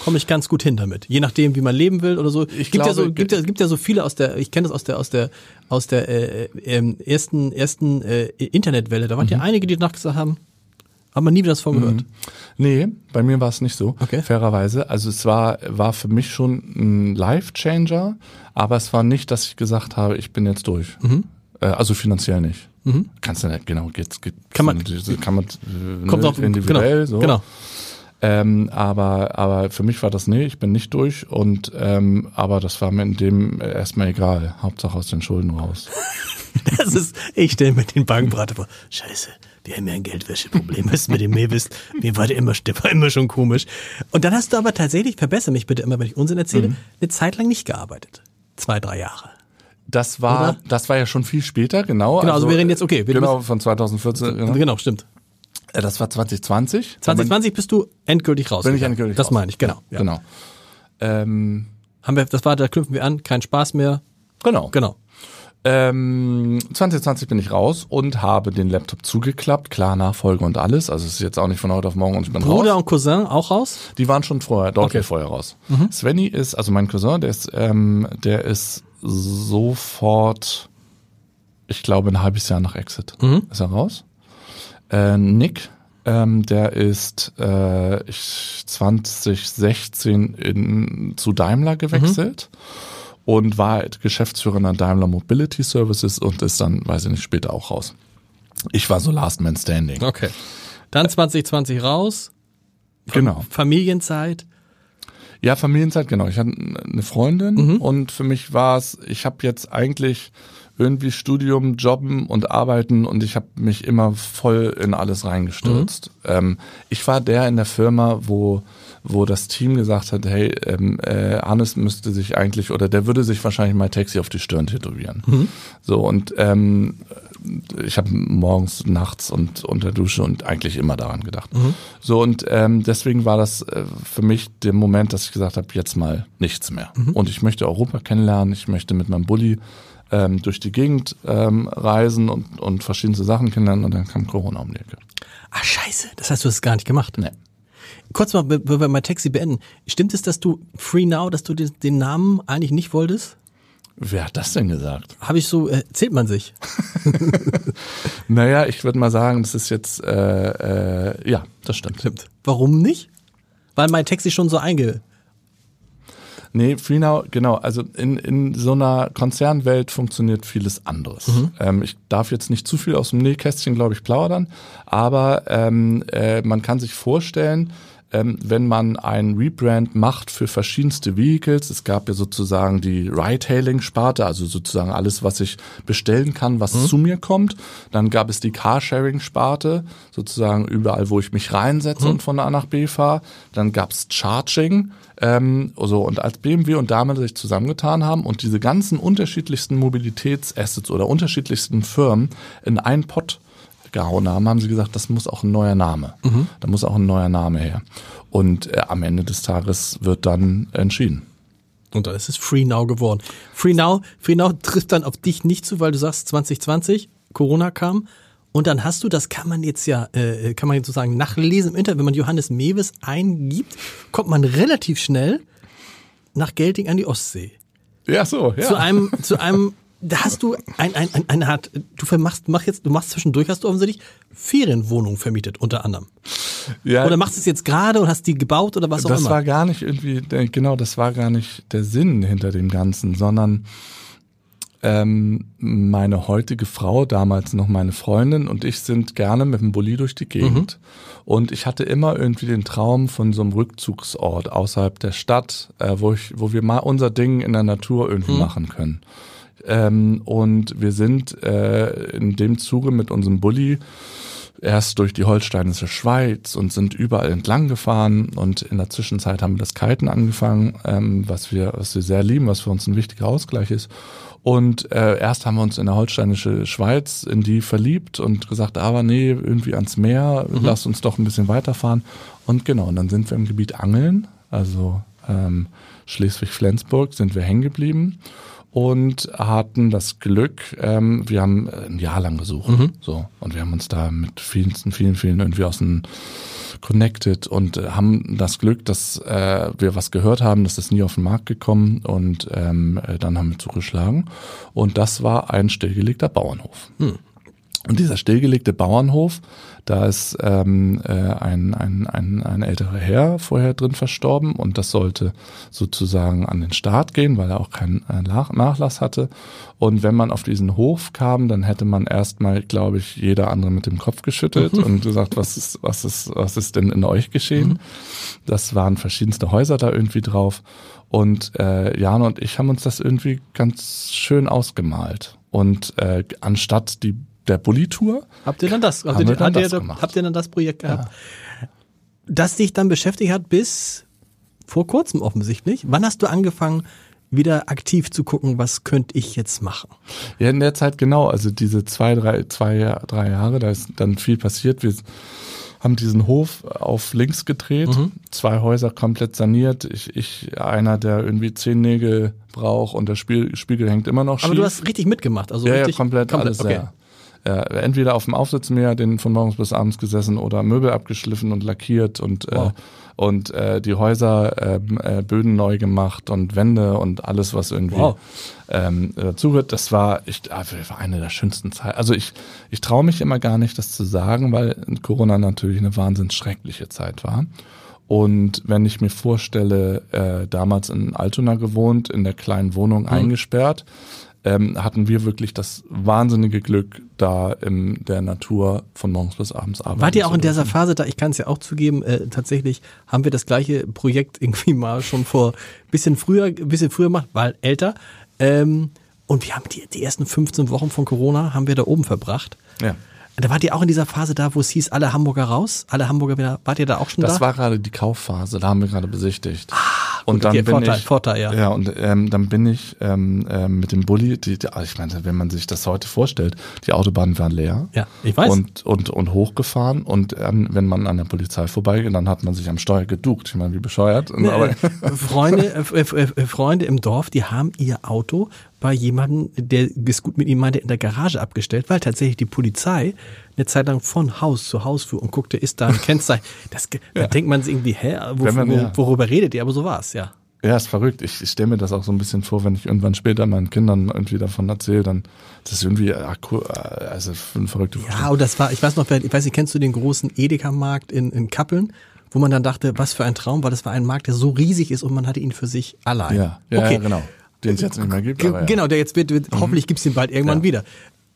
S1: komme ich ganz gut hin damit. Je nachdem, wie man leben will oder so.
S2: Ich
S1: gibt ja
S2: glaube,
S1: so, gibt ja, gibt ja so viele aus der, ich kenne das aus der, aus der, aus der äh, ähm, ersten, ersten äh, Internetwelle. Da waren
S2: Mhm.
S1: ja einige, die danach gesagt haben, haben wir nie wieder das von gehört.
S2: Nee, bei mir war es nicht so,
S1: Okay.
S2: fairerweise. Also es war, war für mich schon ein Life-Changer, aber es war nicht, dass ich gesagt habe, ich bin jetzt durch.
S1: Mhm.
S2: Äh, also finanziell nicht. Kannst du nicht, genau, geht's, geht,
S1: Kann man-
S2: kann man, äh,
S1: Kommt
S2: ne,
S1: auf
S2: individuell,
S1: genau,
S2: so.
S1: genau.
S2: Ähm, aber, aber für mich war das nee, ich bin nicht durch und ähm, aber das war mir in dem erstmal egal. Hauptsache aus den Schulden raus. [laughs]
S1: Das ist, ich stelle mir den Bankberater vor. Scheiße, wir haben ja ein Geldwäscheproblem. Was ist mit dem Mewis? Mir war der immer, der war immer schon komisch. Und dann hast du aber tatsächlich, verbessere mich bitte immer, wenn ich Unsinn erzähle, eine Zeit lang nicht gearbeitet. Zwei, drei Jahre.
S2: Das war,
S1: Oder?
S2: das war ja schon viel später, genau.
S1: Genau, also wir reden jetzt- okay, wir
S2: genau,
S1: müssen-
S2: von 2014. Genau.
S1: Genau, stimmt.
S2: Äh, Das war 2020.
S1: 2020 bist du endgültig raus.
S2: Bin ich endgültig
S1: Das
S2: raus.
S1: meine ich, genau. Ja.
S2: Genau. Ähm,
S1: Haben wir, das war, da knüpfen wir an, kein Spaß mehr.
S2: genau.
S1: Genau.
S2: Ähm, 2020 bin ich raus und habe den Laptop zugeklappt. Klar, Nachfolge und alles. Also es ist jetzt auch nicht von heute auf morgen und ich bin
S1: Bruder
S2: raus.
S1: und Cousin auch raus?
S2: Die waren schon vorher, deutlich
S1: Okay.
S2: vorher raus. Svenny ist, also mein Cousin, der ist, ähm, der ist sofort, ich glaube, ein halbes Jahr nach Exit ist er raus. Äh, Nick, ähm, der ist äh, ich, 2016 in, zu Daimler gewechselt und war halt Geschäftsführer in der Daimler Mobility Services und ist dann, weiß ich nicht, später auch raus. Ich war so Last Man Standing.
S1: Okay. Dann 2020 raus.
S2: Genau.
S1: Familienzeit.
S2: Ja, Familienzeit, genau. Ich hatte eine Freundin und für mich war es, ich habe jetzt eigentlich irgendwie Studium, Jobben und Arbeiten und ich habe mich immer voll in alles reingestürzt. Ähm, ich war der in der Firma, wo wo das Team gesagt hat, hey, ähm, äh, Hannes müsste sich eigentlich oder der würde sich wahrscheinlich mal Taxi auf die Stirn tätowieren. So und ähm, ich habe morgens, nachts und unter Dusche und eigentlich immer daran gedacht. So und ähm, deswegen war das äh, für mich der Moment, dass ich gesagt habe, jetzt mal nichts mehr. Und ich möchte Europa kennenlernen, ich möchte mit meinem Bulli ähm, durch die Gegend ähm, reisen und, und verschiedenste Sachen kennenlernen und dann kam Corona um die Ecke.
S1: Ah, scheiße. Das hast du das gar nicht gemacht.
S2: Nee.
S1: Kurz mal, bevor wir mal Taxi beenden. Stimmt es, dass du Free Now, dass du den, den Namen eigentlich nicht wolltest?
S2: Wer hat das denn gesagt?
S1: Habe ich so, äh, erzählt man sich. [laughs]
S2: Naja, ich würde mal sagen, das ist jetzt, äh, äh, ja, das stimmt.
S1: Stimmt. Warum nicht? Weil mein Taxi schon so einge...
S2: Nee, FreeNow, genau. Also in, in so einer Konzernwelt funktioniert vieles anderes. Ähm, ich darf jetzt nicht zu viel aus dem Nähkästchen, glaube ich, plaudern, aber ähm, äh, man kann sich vorstellen, ähm, wenn man ein Rebrand macht für verschiedenste Vehicles, es gab ja sozusagen die Ride-Hailing-Sparte, also sozusagen alles, was ich bestellen kann, was zu mir kommt. Dann gab es die Carsharing-Sparte, sozusagen überall, wo ich mich reinsetze und von A nach B fahre. Dann gab's Charging, ähm, so, und als BMW und Daimler sich zusammengetan haben und diese ganzen unterschiedlichsten Mobilitätsassets oder unterschiedlichsten Firmen in einen Pott gehauen haben, haben sie gesagt, das muss auch ein neuer Name. Da muss auch ein neuer Name her. Und äh, am Ende des Tages wird dann entschieden.
S1: Und dann ist es Free Now geworden. Free Now, Free Now trifft dann auf dich nicht zu, weil du sagst 2020, Corona kam. Und dann hast du, das kann man jetzt ja, äh, kann man jetzt sozusagen nachlesen im Internet, wenn man Johannes Mewes eingibt, kommt man relativ schnell nach Gelting an die Ostsee.
S2: Ja, so, ja.
S1: Zu einem, zu einem, [laughs] da hast du ein, ein, ein, eine Art, du vermachst, mach jetzt, du machst zwischendurch, hast du offensichtlich Ferienwohnungen vermietet, unter anderem.
S2: ja
S1: Oder machst du es jetzt gerade und hast die gebaut oder was auch
S2: das
S1: immer?
S2: war gar nicht irgendwie, genau, das war gar nicht der Sinn hinter dem Ganzen, sondern ähm, meine heutige Frau, damals noch meine Freundin und ich sind gerne mit dem Bulli durch die Gegend. Und ich hatte immer irgendwie den Traum von so einem Rückzugsort außerhalb der Stadt, äh, wo ich, wo wir mal unser Ding in der Natur irgendwie machen können. Ähm, und wir sind äh, in dem Zuge mit unserem Bulli erst durch die holsteinische Schweiz und sind überall entlang gefahren und in der Zwischenzeit haben wir das Kiten angefangen, ähm, was wir, was wir sehr lieben, was für uns ein wichtiger Ausgleich ist. Und äh, erst haben wir uns in der holsteinische Schweiz in die verliebt und gesagt, aber nee, irgendwie ans Meer, lass uns doch ein bisschen weiterfahren. Und genau, und dann sind wir im Gebiet Angeln, also ähm, Schleswig-Flensburg sind wir hängen geblieben und hatten das Glück, ähm, wir haben ein Jahr lang gesucht, so. Und wir haben uns da mit vielen, vielen, vielen irgendwie aus dem connected und äh, haben das Glück, dass äh, wir was gehört haben, dass das nie auf den Markt gekommen und ähm, äh, dann haben wir zugeschlagen. Und das war ein stillgelegter Bauernhof. Und dieser stillgelegte Bauernhof, da ist ähm, äh, ein, ein, ein, ein älterer Herr vorher drin verstorben und das sollte sozusagen an den Start gehen, weil er auch keinen äh, Nach Nachlass hatte. Und wenn man auf diesen Hof kam, dann hätte man erstmal, glaube ich, jeder andere mit dem Kopf geschüttelt und gesagt, was ist, was ist, was ist denn in euch geschehen? Das waren verschiedenste Häuser da irgendwie drauf. Und äh, Jan und ich haben uns das irgendwie ganz schön ausgemalt. Und äh, anstatt die der Bulli-Tour
S1: Habt ihr dann das? Habt, ihr,
S2: dann
S1: habt, ihr,
S2: das gemacht.
S1: habt ihr dann das Projekt gehabt? Das dich dann beschäftigt hat bis vor kurzem offensichtlich. Wann hast du angefangen, wieder aktiv zu gucken, was könnte ich jetzt machen?
S2: Ja, in der Zeit genau, also diese zwei, drei, zwei, drei Jahre, da ist dann viel passiert. Wir haben diesen Hof auf links gedreht,
S1: Mhm.
S2: zwei Häuser komplett saniert. Ich, ich einer, der irgendwie zehn Nägel braucht und der Spiel, Spiegel hängt immer noch schief.
S1: Aber du hast richtig mitgemacht. Also
S2: ja, ja,
S1: richtig,
S2: komplett, alles,
S1: okay.
S2: ja. Äh, entweder auf dem Aufsitzmäher, den von morgens bis abends gesessen oder Möbel abgeschliffen und lackiert und
S1: Wow.
S2: äh, und äh, die Häuser ähm, äh, Böden neu gemacht und Wände und alles was irgendwie
S1: Wow.
S2: ähm, dazugehört. Das war ich ah, war eine der schönsten Zeiten. Also ich ich traue mich immer gar nicht, das zu sagen, weil Corona natürlich eine wahnsinns schreckliche Zeit war. Und wenn ich mir vorstelle, äh, damals in Altona gewohnt, in der kleinen Wohnung
S1: Mhm.
S2: eingesperrt, ähm, hatten wir wirklich das wahnsinnige Glück, da in der Natur von morgens bis abends arbeiten
S1: Wart ihr auch in dieser. Phase da? Ich kann es ja auch zugeben, äh, tatsächlich haben wir das gleiche Projekt [laughs] irgendwie mal schon vor bisschen früher, bisschen früher gemacht, weil älter. Ähm, und wir haben die, die ersten 15 Wochen von Corona haben wir da oben verbracht.
S2: Ja.
S1: Da wart ihr auch in dieser Phase da, wo es hieß, alle Hamburger raus, alle Hamburger wieder, wart ihr da auch schon
S2: Das
S1: da?
S2: war gerade die Kaufphase, da haben wir gerade besichtigt. Und dann
S1: okay,
S2: bin
S1: Vorteil,
S2: ich,
S1: Vorteil, ja.
S2: Ja, und ähm, dann bin ich ähm, ähm, mit dem Bulli, die, die, also ich meine, wenn man sich das heute vorstellt, die Autobahnen waren leer.
S1: Ja, ich weiß.
S2: Und, und, und hochgefahren und ähm, wenn man an der Polizei vorbeigeht, dann hat man sich am Steuer geduckt. Ich meine, wie bescheuert. Aber,
S1: Äh, Freunde, äh, äh, Freunde im Dorf, die haben ihr Auto bei jemandem, der es gut mit ihm meinte, in der Garage abgestellt, weil tatsächlich die Polizei eine Zeit lang von Haus zu Haus fuhr und guckte, ist da ein [laughs] Kennzeichen. Das, Da denkt man sich irgendwie, hä, wo,
S2: Wenn man-
S1: wo,
S2: ja.
S1: worüber redet ihr? Aber so war's, ja.
S2: Ja, ist verrückt. Ich, ich stelle mir das auch so ein bisschen vor, wenn ich irgendwann später meinen Kindern irgendwie davon erzähle, dann das ist irgendwie akku- äh, also eine verrückte
S1: Ja, und das war, ich weiß noch, ich weiß nicht, kennst du den großen Edeka-Markt in, in Kappeln? Wo man dann dachte, was für ein Traum, weil das war ein Markt, der so riesig ist und man hatte ihn für sich allein.
S2: Ja, ja,
S1: okay.
S2: ja genau. Den es jetzt nicht mehr gibt. Aber ja. Mhm.
S1: Genau, der jetzt wird, wird hoffentlich gibt's den bald irgendwann
S2: Ja.
S1: wieder.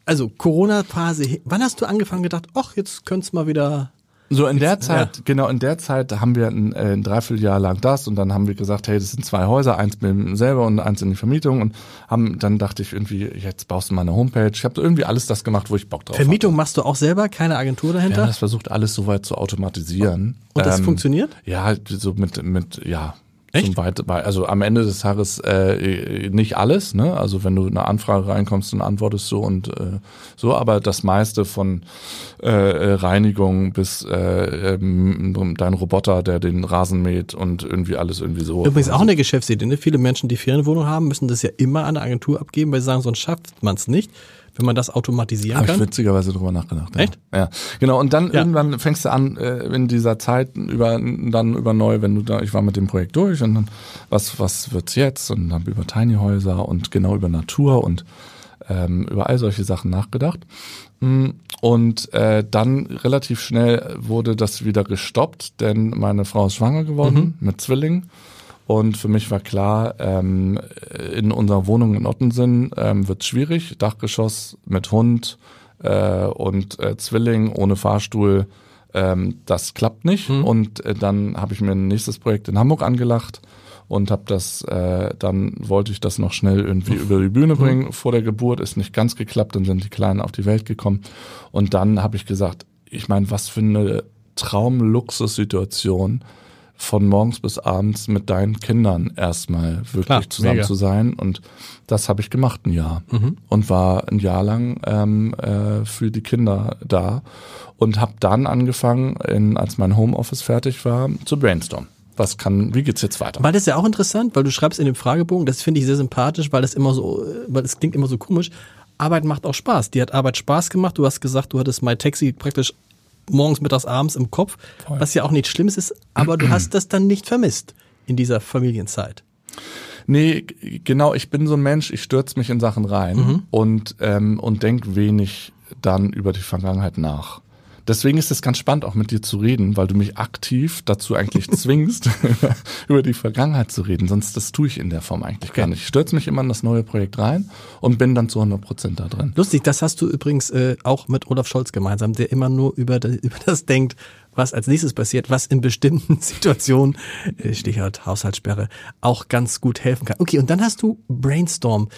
S1: Also Corona-Phase, wann hast du angefangen gedacht, ach, jetzt könnt's mal wieder.
S2: So in der Zeit,
S1: ja.
S2: genau in der Zeit haben wir ein, äh, ein Dreivierteljahr lang das und dann haben wir gesagt, hey, das sind zwei Häuser, eins mit selber und eins in die Vermietung und haben dann dachte ich irgendwie, jetzt baust du mal eine Homepage. Ich habe irgendwie alles das gemacht, wo ich Bock drauf
S1: Vermietung machst du auch selber, keine Agentur
S2: hatte. Wir
S1: dahinter?
S2: haben das versucht, alles soweit zu automatisieren.
S1: und das
S2: Ähm,
S1: funktioniert?
S2: Ja, so mit, mit, ja,
S1: Echt?
S2: Zum weit, also am Ende des Tages äh, nicht alles, ne? Also wenn du eine Anfrage reinkommst, dann antwortest du und äh, so, aber das meiste von äh, Reinigung bis äh, ähm, dein Roboter, der den Rasen mäht und irgendwie alles irgendwie so.
S1: Übrigens auch
S2: also,
S1: eine Geschäftsidee. Ne? Viele Menschen, die Ferienwohnungen haben, müssen das ja immer an eine Agentur abgeben, weil sie sagen, sonst schafft man es nicht. Wenn man das automatisieren
S2: Habe ich
S1: kann.
S2: witzigerweise drüber nachgedacht. Ja.
S1: Echt?
S2: Ja, genau. Und dann
S1: Ja.
S2: irgendwann fängst du an, äh, in dieser Zeit über dann über neu, wenn du da, ich war mit dem Projekt durch und dann, was was wird's jetzt? Und dann über Tiny Häuser und genau über Natur und ähm, über all solche Sachen nachgedacht. Mm, Und äh, dann relativ schnell wurde das wieder gestoppt, denn meine Frau ist schwanger geworden mit Zwillingen. Und für mich war klar, ähm, in unserer Wohnung in Ottensen ähm, wird schwierig. Dachgeschoss mit Hund äh, und äh, Zwilling ohne Fahrstuhl. Ähm, das klappt nicht. Und äh, dann habe ich mir ein nächstes Projekt in Hamburg angelacht und habe das, äh, dann wollte ich das noch schnell irgendwie über die Bühne bringen. Vor der Geburt ist nicht ganz geklappt, dann sind die Kleinen auf die Welt gekommen. Und dann habe ich gesagt, ich meine, was für eine Traumluxussituation von morgens bis abends mit deinen Kindern erstmal wirklich
S1: Klar,
S2: zusammen
S1: mega.
S2: zu sein. Und das habe ich gemacht ein Jahr und war ein Jahr lang ähm, äh, für die Kinder da und habe dann angefangen, in, als mein Homeoffice fertig war, zu brainstormen. Was kann, wie geht's jetzt weiter?
S1: Weil das ist ja auch interessant, weil du schreibst in dem Fragebogen, das finde ich sehr sympathisch, weil das immer so, äh, weil es klingt immer so komisch. Arbeit macht auch Spaß. Die hat Arbeit Spaß gemacht. Du hast gesagt, du hattest My Taxi praktisch morgens, mittags, abends im Kopf,
S2: Voll.
S1: was ja auch nichts Schlimmes ist, aber du hast das dann nicht vermisst in dieser Familienzeit.
S2: Nee, genau, ich bin so ein Mensch, ich stürze mich in Sachen rein und, ähm, und denk wenig dann über die Vergangenheit nach. Deswegen ist es ganz spannend, auch mit dir zu reden, weil du mich aktiv dazu eigentlich [laughs] zwingst, [laughs] über die Vergangenheit zu reden. Sonst das tue ich in der Form eigentlich gar
S1: Okay.
S2: nicht. Ich stürze mich immer in das neue Projekt rein und bin dann zu 100 Prozent da drin.
S1: Lustig, das hast du übrigens äh, auch mit Olaf Scholz gemeinsam, der immer nur über, das- [laughs] über das denkt, was als nächstes passiert, was in bestimmten Situationen, äh, Stichwort Haushaltssperre, auch ganz gut helfen kann. Okay, und dann hast du Brainstorm.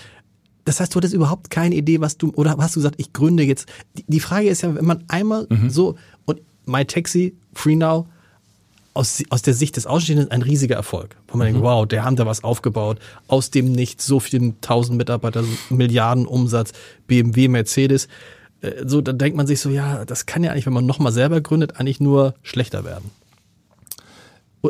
S1: Das heißt, du hattest überhaupt keine Idee, was du, oder hast du gesagt, ich gründe jetzt. Die, die Frage ist ja, wenn man einmal so, und My Taxi, Free Now, aus, aus der Sicht des Außenstehenden ein riesiger Erfolg. Wo man denkt, wow, der haben da was aufgebaut, aus dem Nichts, so vielen tausend Mitarbeiter, so Milliarden Umsatz, BMW, Mercedes. Äh, So, da denkt man sich so, ja, das kann ja eigentlich, wenn man nochmal selber gründet, eigentlich nur schlechter werden.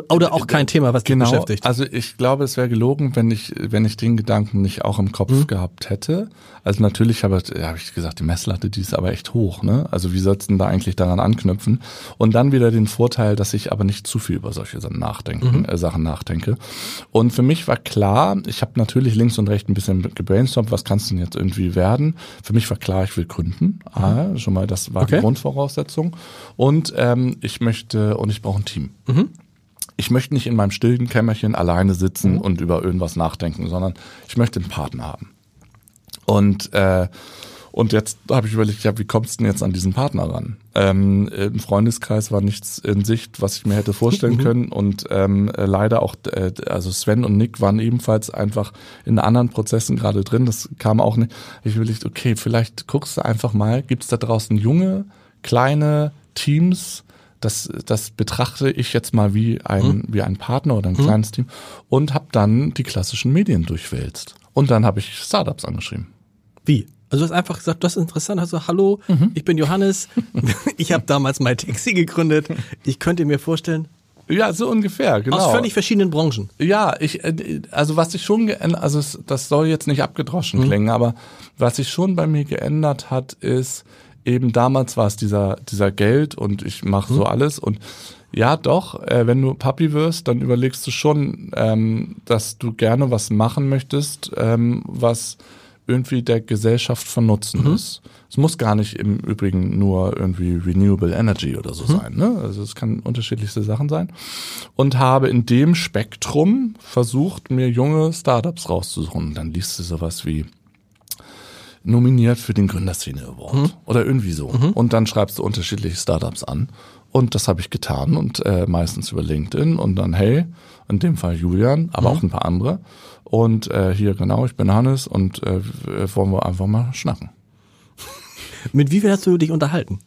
S1: Oder auch kein Thema, was dich
S2: Genau,
S1: beschäftigt.
S2: also ich glaube, es wäre gelogen, wenn ich, wenn ich den Gedanken nicht auch im Kopf
S1: Mhm.
S2: gehabt hätte. Also natürlich habe ja, hab ich gesagt, die Messlatte, die ist aber echt hoch, ne? Also wie sollst du denn da eigentlich daran anknüpfen? Und dann wieder den Vorteil, dass ich aber nicht zu viel über solche Sachen nachdenken,
S1: Mhm.
S2: äh, Sachen nachdenke. Und für mich war klar, ich habe natürlich links und rechts ein bisschen gebrainstormt, was kannst du denn jetzt irgendwie werden? Für mich war klar, ich will gründen. Ah, schon mal, das war
S1: Mhm. Okay.
S2: die Grundvoraussetzung. Und ähm, ich möchte, und ich brauche ein Team ich möchte nicht in meinem stillen Kämmerchen alleine sitzen und über irgendwas nachdenken, sondern ich möchte einen Partner haben. Und äh, und jetzt habe ich überlegt, ja, wie kommst du denn jetzt an diesen Partner ran? Ähm, Im Freundeskreis war nichts in Sicht, was ich mir hätte vorstellen können. Und ähm, äh, leider auch, äh, also Sven und Nick waren ebenfalls einfach in anderen Prozessen gerade drin. Das kam auch nicht. Ich überlegt, okay, vielleicht guckst du einfach mal, gibt es da draußen junge, kleine Teams, das, das betrachte ich jetzt mal wie ein, wie ein Partner oder ein kleines Team und habe dann die klassischen Medien durchwälzt. Und dann habe ich Startups angeschrieben.
S1: Wie? Also du hast einfach gesagt, das ist interessant. Hast du, hallo,
S2: Mhm.
S1: ich bin Johannes. [laughs] ich habe damals My Taxi gegründet. Ich könnte mir vorstellen,
S2: Ja, so ungefähr, genau.
S1: aus völlig verschiedenen Branchen.
S2: Ja, ich, äh, also was sich schon geändert, also das soll jetzt nicht abgedroschen klingen, aber was sich schon bei mir geändert hat, ist eben damals war es dieser dieser Geld und ich mache so alles und ja doch, äh, wenn du Papi wirst, dann überlegst du schon, ähm, dass du gerne was machen möchtest, ähm, was irgendwie der Gesellschaft von Nutzen ist. Es muss gar nicht im Übrigen nur irgendwie Renewable Energy oder so sein. Ne? Also es kann unterschiedlichste Sachen sein. Und habe in dem Spektrum versucht, mir junge Startups rauszusuchen. Und dann liest du sowas wie nominiert für den Gründerszene Award oder irgendwie so. Und dann schreibst du unterschiedliche Startups an. Und das habe ich getan und äh, meistens über LinkedIn und dann hey, in dem Fall Julian, aber auch ein paar andere. Und äh, hier genau, ich bin Hannes und äh, w- wollen wir einfach mal schnacken. [laughs]
S1: Mit wie viel hast du dich unterhalten?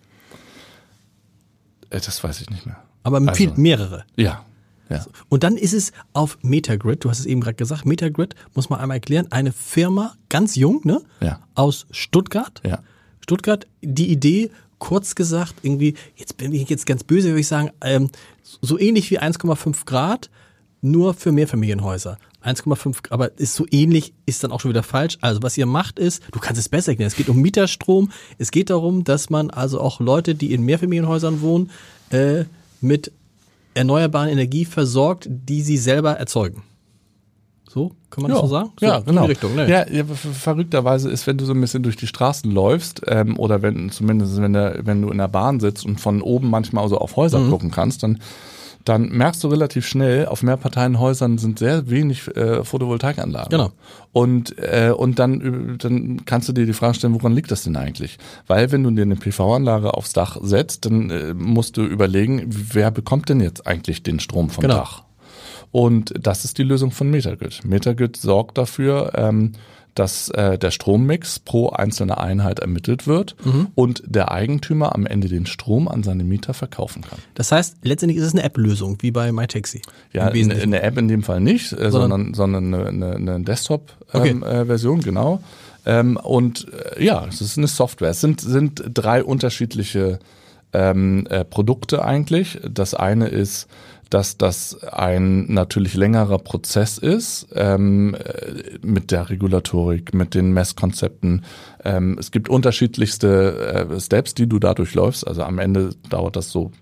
S2: Äh, das weiß ich nicht mehr.
S1: Aber mit
S2: Also-
S1: viel, mehrere.
S2: Ja. Ja.
S1: Und dann ist es auf Metagrid, du hast es eben gerade gesagt, Metagrid, muss man einmal erklären, eine Firma, ganz jung, ne?
S2: Ja.
S1: Aus Stuttgart.
S2: Ja.
S1: Stuttgart, die Idee, kurz gesagt, irgendwie, jetzt bin ich jetzt ganz böse, würde ich sagen, ähm, so ähnlich wie 1,5 Grad, nur für Mehrfamilienhäuser. 1,5, aber ist so ähnlich, ist dann auch schon wieder falsch. Also was ihr macht ist, du kannst es besser erklären, es geht um Mieterstrom, es geht darum, dass man also auch Leute, die in Mehrfamilienhäusern wohnen, äh, mit erneuerbaren Energie versorgt, die sie selber erzeugen. So, kann man das so sagen? So,
S2: ja,
S1: in
S2: genau.
S1: die Richtung, ne?
S2: ja, ja, ver- verrückterweise ist, wenn du so ein bisschen durch die Straßen läufst, ähm, oder wenn zumindest wenn, der, wenn du in der Bahn sitzt und von oben manchmal so auf Häuser
S1: Mhm.
S2: gucken kannst, dann dann merkst du relativ schnell, auf Mehrparteienhäusern sind sehr wenig äh, Photovoltaikanlagen.
S1: Genau.
S2: Und, äh, und dann, äh, dann kannst du dir die Frage stellen, woran liegt das denn eigentlich? Weil wenn du dir eine PV-Anlage aufs Dach setzt, dann äh, musst du überlegen, wer bekommt denn jetzt eigentlich den Strom vom
S1: Genau.
S2: Dach? Und das ist die Lösung von Metagrid. Metagrid sorgt dafür, ähm, dass äh, der Strommix pro einzelne Einheit ermittelt wird und der Eigentümer am Ende den Strom an seine Mieter verkaufen kann.
S1: Das heißt, letztendlich ist es eine App-Lösung, wie bei MyTaxi.
S2: Ja, in der App in dem Fall nicht, äh,
S1: Sondern-
S2: sondern, eine, eine, eine
S1: Okay.
S2: Desktop-Version, ähm, äh, Version, genau. Ähm, und äh, ja, es ist eine Software. Es sind, sind drei unterschiedliche ähm, äh, Produkte eigentlich. Das eine ist, dass das ein natürlich längerer Prozess ist ähm, äh, mit der Regulatorik, mit den Messkonzepten. Ähm, es gibt unterschiedlichste äh, Steps, die du da durchläufst. Also am Ende dauert das so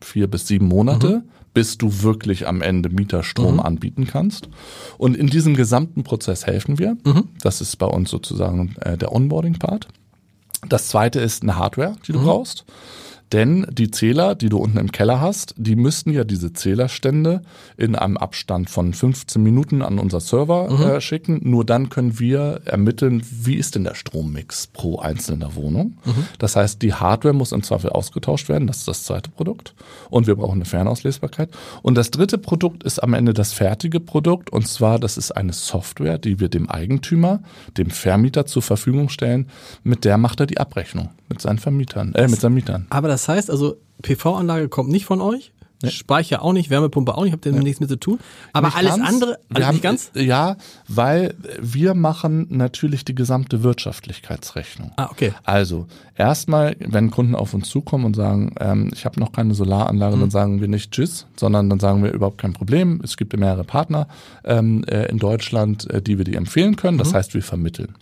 S2: vier bis sieben Monate, bis du wirklich am Ende Mieterstrom anbieten kannst. Und in diesem gesamten Prozess helfen wir. Das ist bei uns sozusagen äh, der Onboarding-Part. Das zweite ist eine Hardware, die du brauchst. Denn die Zähler, die du unten im Keller hast, die müssten ja diese Zählerstände in einem Abstand von 15 Minuten an unser Server äh, schicken. Nur dann können wir ermitteln, wie ist denn der Strommix pro einzelner Wohnung. Das heißt, die Hardware muss im Zweifel ausgetauscht werden. Das ist das zweite Produkt. Und wir brauchen eine Fernauslesbarkeit. Und das dritte Produkt ist am Ende das fertige Produkt. Und zwar, das ist eine Software, die wir dem Eigentümer, dem Vermieter zur Verfügung stellen. Mit der macht er die Abrechnung mit seinen Vermietern, äh, mit seinen Mietern.
S1: Aber das heißt also, PV-Anlage kommt nicht von euch, Speicher auch nicht, Wärmepumpe auch nicht, habt ihr nichts mit zu tun. Aber
S2: Nicht
S1: alles
S2: ganz.
S1: andere, alles
S2: haben,
S1: nicht ganz?
S2: Ja, weil wir machen natürlich die gesamte Wirtschaftlichkeitsrechnung.
S1: Ah, okay.
S2: Also erstmal, wenn Kunden auf uns zukommen und sagen, ähm, ich habe noch keine Solaranlage,
S1: Mhm.
S2: dann sagen wir nicht Tschüss, sondern dann sagen wir überhaupt kein Problem. Es gibt mehrere Partner ähm, äh, in Deutschland, äh, die wir die empfehlen können.
S1: Mhm.
S2: Das heißt, wir vermitteln.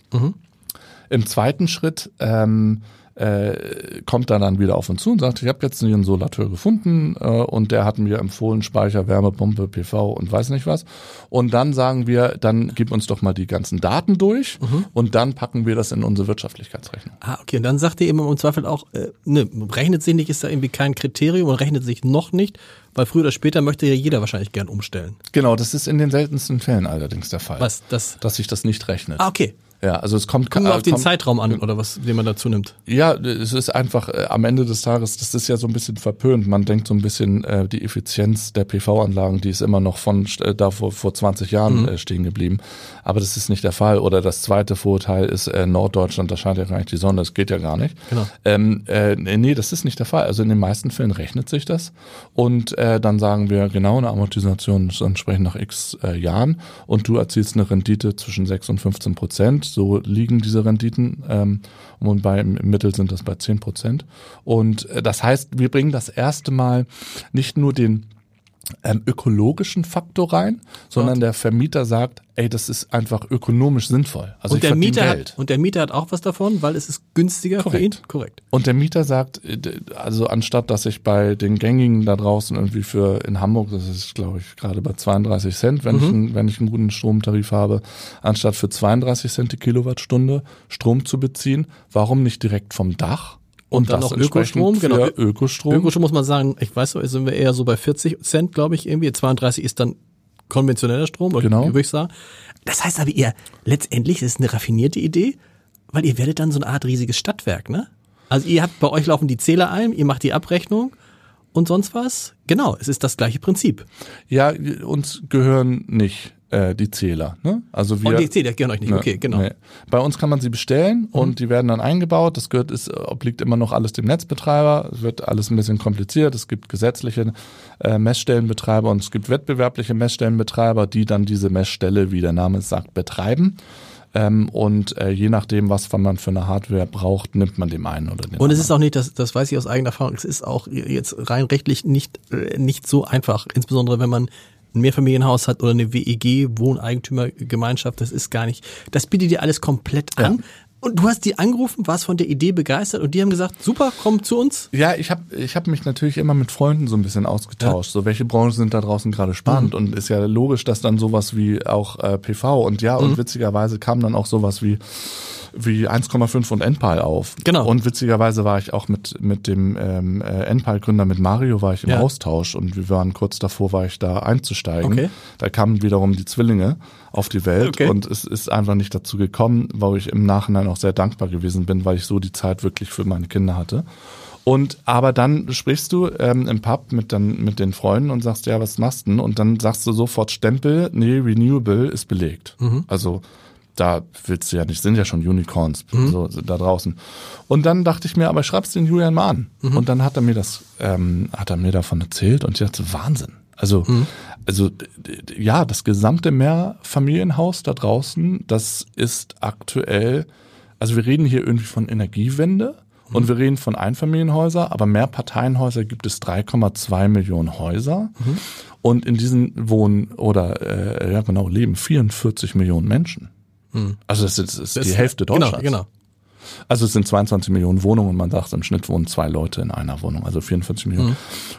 S2: Im zweiten Schritt ähm, äh, kommt er dann wieder auf uns zu und sagt, ich habe jetzt einen Solateur gefunden äh, und der hat mir empfohlen Speicher, Wärmepumpe, PV und weiß nicht was. Und dann sagen wir, dann gib uns doch mal die ganzen Daten durch und dann packen wir das in unsere Wirtschaftlichkeitsrechnung.
S1: Ah, okay. Und dann sagt ihr eben im Zweifel auch, äh, ne, rechnet sich nicht, ist da irgendwie kein Kriterium und rechnet sich noch nicht, weil früher oder später möchte ja jeder wahrscheinlich gern umstellen.
S2: Genau, das ist in den seltensten Fällen allerdings der Fall.
S1: Was, das?
S2: Dass sich das nicht rechnet.
S1: Ah, okay.
S2: Ja, also es kommt,
S1: Kommt
S2: äh,
S1: auf den
S2: kommt,
S1: Zeitraum an oder was, den man dazu nimmt.
S2: Ja, es ist einfach äh, am Ende des Tages, das ist ja so ein bisschen verpönt. Man denkt so ein bisschen, äh, die Effizienz der PV-Anlagen, die ist immer noch von äh, da vor, vor 20 Jahren äh, stehen geblieben. Aber das ist nicht der Fall. Oder das zweite Vorurteil ist äh, Norddeutschland, da scheint ja gar nicht die Sonne, das geht ja gar nicht.
S1: Genau.
S2: Ähm, äh, nee, das ist nicht der Fall. Also in den meisten Fällen rechnet sich das. Und äh, dann sagen wir, genau, eine Amortisation ist entsprechend nach x äh, Jahren und du erzielst eine Rendite zwischen 6 und 15 Prozent. So liegen diese Renditen. Ähm, und bei, im Mittel sind das bei 10 Prozent. Und äh, das heißt, wir bringen das erste Mal nicht nur den ähm, ökologischen Faktor rein, sondern der Vermieter sagt, ey, das ist einfach ökonomisch sinnvoll. Also
S1: und
S2: ich
S1: der Mieter
S2: Geld.
S1: hat, und der Mieter hat auch was davon, weil es ist günstiger für ihn.
S2: Korrekt.
S1: Korrekt.
S2: Und der Mieter sagt, äh, also anstatt dass ich bei den gängigen da draußen irgendwie für in Hamburg, das ist glaube ich gerade bei 32 Cent, wenn, ich, einen, wenn ich einen guten Stromtarif habe, anstatt für 32 Cent die Kilowattstunde Strom zu beziehen, warum nicht direkt vom Dach? Und,
S1: dann
S2: das
S1: noch Ökostrom, genau.
S2: Ökostrom.
S1: Ökostrom muss man sagen, ich weiß so, sind wir eher so bei 40 Cent, glaube ich, irgendwie. 32 ist dann konventioneller Strom,
S2: Genau.
S1: würde ich sagen. Das heißt aber, ihr, letztendlich, ist eine raffinierte Idee, weil ihr werdet dann so eine Art riesiges Stadtwerk, ne? Also ihr habt, bei euch laufen die Zähler ein, ihr macht die Abrechnung und sonst was. Genau, es ist das gleiche Prinzip.
S2: Ja, uns gehören nicht äh, die Zähler. Ne? Also wir,
S1: Und die Zähler gehören euch nicht.
S2: Ne,
S1: Okay, genau.
S2: nee. Bei uns kann man sie bestellen und die werden dann eingebaut. Das gehört, ist, obliegt immer noch alles dem Netzbetreiber. Es wird alles ein bisschen kompliziert. Es gibt gesetzliche äh, Messstellenbetreiber und es gibt wettbewerbliche Messstellenbetreiber, die dann diese Messstelle, wie der Name es sagt, betreiben. Ähm, und äh, je nachdem, was man für eine Hardware braucht, nimmt man dem einen oder den
S1: Und es
S2: anderen.
S1: ist auch nicht, das, das weiß ich aus eigener Erfahrung, es ist auch jetzt rein rechtlich nicht, äh, nicht so einfach. Insbesondere wenn man ein Mehrfamilienhaus hat oder eine WEG, Wohneigentümergemeinschaft, das ist gar nicht, das bietet dir alles komplett an. Und du hast die angerufen, warst von der Idee begeistert und die haben gesagt, super, komm zu uns.
S2: Ja, ich habe ich hab mich natürlich immer mit Freunden so ein bisschen ausgetauscht. So, welche Branchen sind da draußen gerade spannend? Und ist ja logisch, dass dann sowas wie auch äh, PV und ja, und witzigerweise kam dann auch sowas wie wie 1,5 und Enpal auf.
S1: Genau.
S2: Und witzigerweise war ich auch mit mit dem ähm, äh, Enpal-Gründer mit Mario war ich im
S1: Ja.
S2: Austausch und wir waren kurz davor, war ich da einzusteigen.
S1: Okay.
S2: Da kamen wiederum die Zwillinge auf die Welt
S1: Okay.
S2: und es ist einfach nicht dazu gekommen, wo ich im Nachhinein auch sehr dankbar gewesen bin, weil ich so die Zeit wirklich für meine Kinder hatte. Und aber dann sprichst du ähm, im Pub mit, dann, mit den Freunden und sagst, ja, was machst du denn? Und dann sagst du sofort Stempel, nee, Renewable ist belegt. Also da willst du ja nicht, sind ja schon Unicorns so, so da draußen. Und dann dachte ich mir, aber schreib's den Julian mal an. Und dann hat er mir das, ähm, hat er mir davon erzählt und ich dachte, Wahnsinn. Also, also d- d- ja, das gesamte Mehrfamilienhaus da draußen, das ist aktuell, also wir reden hier irgendwie von Energiewende und wir reden von Einfamilienhäuser, aber Mehrparteienhäuser gibt es 3,2 Millionen Häuser und in diesen wohnen oder äh, ja genau leben 44 Millionen Menschen. Also das ist, das ist die Hälfte Deutschlands.
S1: Genau, genau.
S2: Also es sind 22 Millionen Wohnungen und man sagt, im Schnitt wohnen zwei Leute in einer Wohnung, also 44 Millionen.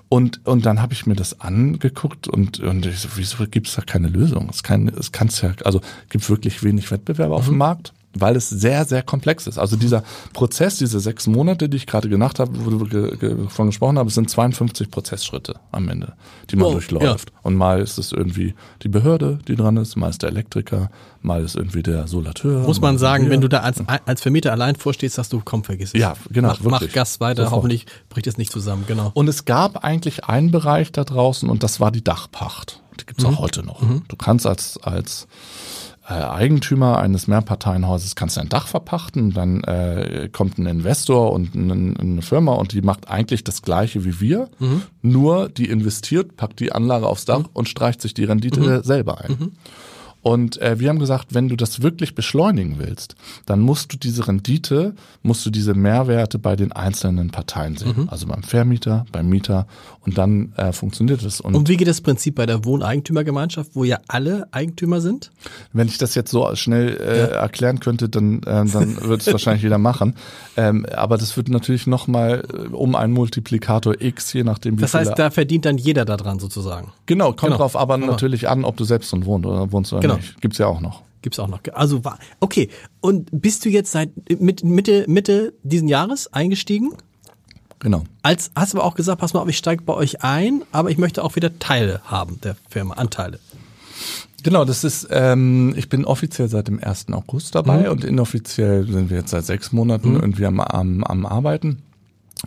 S2: Und, und dann habe ich mir das angeguckt und, und ich so, wieso gibt es da keine Lösung? Es kann es kann's ja, also gibt wirklich wenig Wettbewerber auf dem Markt, weil es sehr, sehr komplex ist. Also dieser Prozess, diese sechs Monate, die ich gerade genannt habe, wo du von gesprochen habe, es sind 52 Prozessschritte am Ende, die man
S1: Wow,
S2: durchläuft. Und mal ist es irgendwie die Behörde, die dran ist, mal ist der Elektriker, mal ist irgendwie der Solateur.
S1: Muss man sagen, wenn du da als, als Vermieter allein vorstehst, sagst du, komm, vergiss es.
S2: Ja, genau,
S1: Mach, mach
S2: wirklich.
S1: Gas weiter,
S2: Sofort.
S1: hoffentlich bricht es nicht zusammen, genau.
S2: Und es gab eigentlich einen Bereich da draußen und das war die Dachpacht. Die gibt's auch heute noch. Du kannst als, als äh, Eigentümer eines Mehrparteienhauses kannst du ein Dach verpachten, dann äh, kommt ein Investor und ein, eine Firma und die macht eigentlich das gleiche wie wir, nur die investiert, packt die Anlage aufs Dach und streicht sich die Rendite selber ein. Und äh, wir haben gesagt, wenn du das wirklich beschleunigen willst, dann musst du diese Rendite, musst du diese Mehrwerte bei den einzelnen Parteien sehen. Also beim Vermieter, beim Mieter und dann äh, funktioniert es. Und,
S1: Und wie geht das Prinzip bei der Wohneigentümergemeinschaft, wo ja alle Eigentümer sind?
S2: wenn ich das jetzt so schnell äh, erklären könnte, dann, äh, dann würde es [laughs] wahrscheinlich jeder machen. Ähm, aber das wird natürlich nochmal äh, um einen Multiplikator X, je nachdem wie
S1: Das heißt, da verdient dann jeder daran sozusagen.
S2: genau, kommt
S1: Genau.
S2: drauf aber
S1: Genau.
S2: natürlich an, ob du selbst drin wohnst oder wohnst oder
S1: Genau.
S2: nicht. Gibt's ja auch noch.
S1: Gibt's auch noch. Also war okay. Und bist du jetzt seit mit, Mitte Mitte diesen Jahres eingestiegen?
S2: Genau.
S1: Als hast aber auch gesagt, pass mal auf, ich steige bei euch ein, aber ich möchte auch wieder Teile haben der Firma, Anteile.
S2: Genau, das ist, ähm, ich bin offiziell seit dem 1. August dabei und inoffiziell sind wir jetzt seit sechs Monaten irgendwie am, am, am Arbeiten.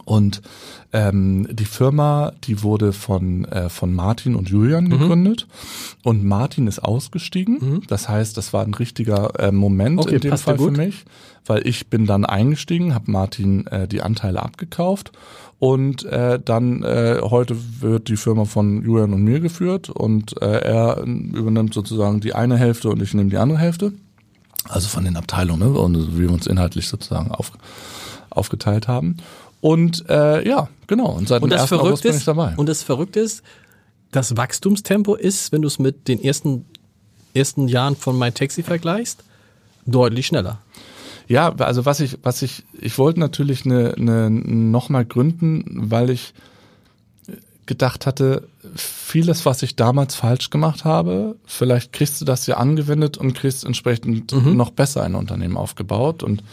S2: Und ähm, die Firma, die wurde von, äh, von Martin und Julian gegründet. Und Martin ist ausgestiegen. Das heißt, das war ein richtiger äh, Moment
S1: Okay,
S2: in dem Fall für mich, weil ich bin dann eingestiegen, habe Martin äh, die Anteile abgekauft und äh, dann äh, heute wird die Firma von Julian und mir geführt und äh, er übernimmt sozusagen die eine Hälfte und ich nehme die andere Hälfte. Also von den Abteilungen, ne? und wie wir uns inhaltlich sozusagen auf, aufgeteilt haben. Und äh, ja, genau. Und seit
S1: Und
S2: dem
S1: das
S2: 1. August bin ich
S1: ist,
S2: dabei.
S1: und das Verrückte ist, das Wachstumstempo ist, wenn du es mit den ersten ersten Jahren von MyTaxi vergleichst, deutlich schneller.
S2: Ja, also was ich, was ich, ich wollte natürlich eine, eine nochmal gründen, weil ich gedacht hatte, vieles, was ich damals falsch gemacht habe, vielleicht kriegst du das ja angewendet und kriegst entsprechend noch besser ein Unternehmen aufgebaut und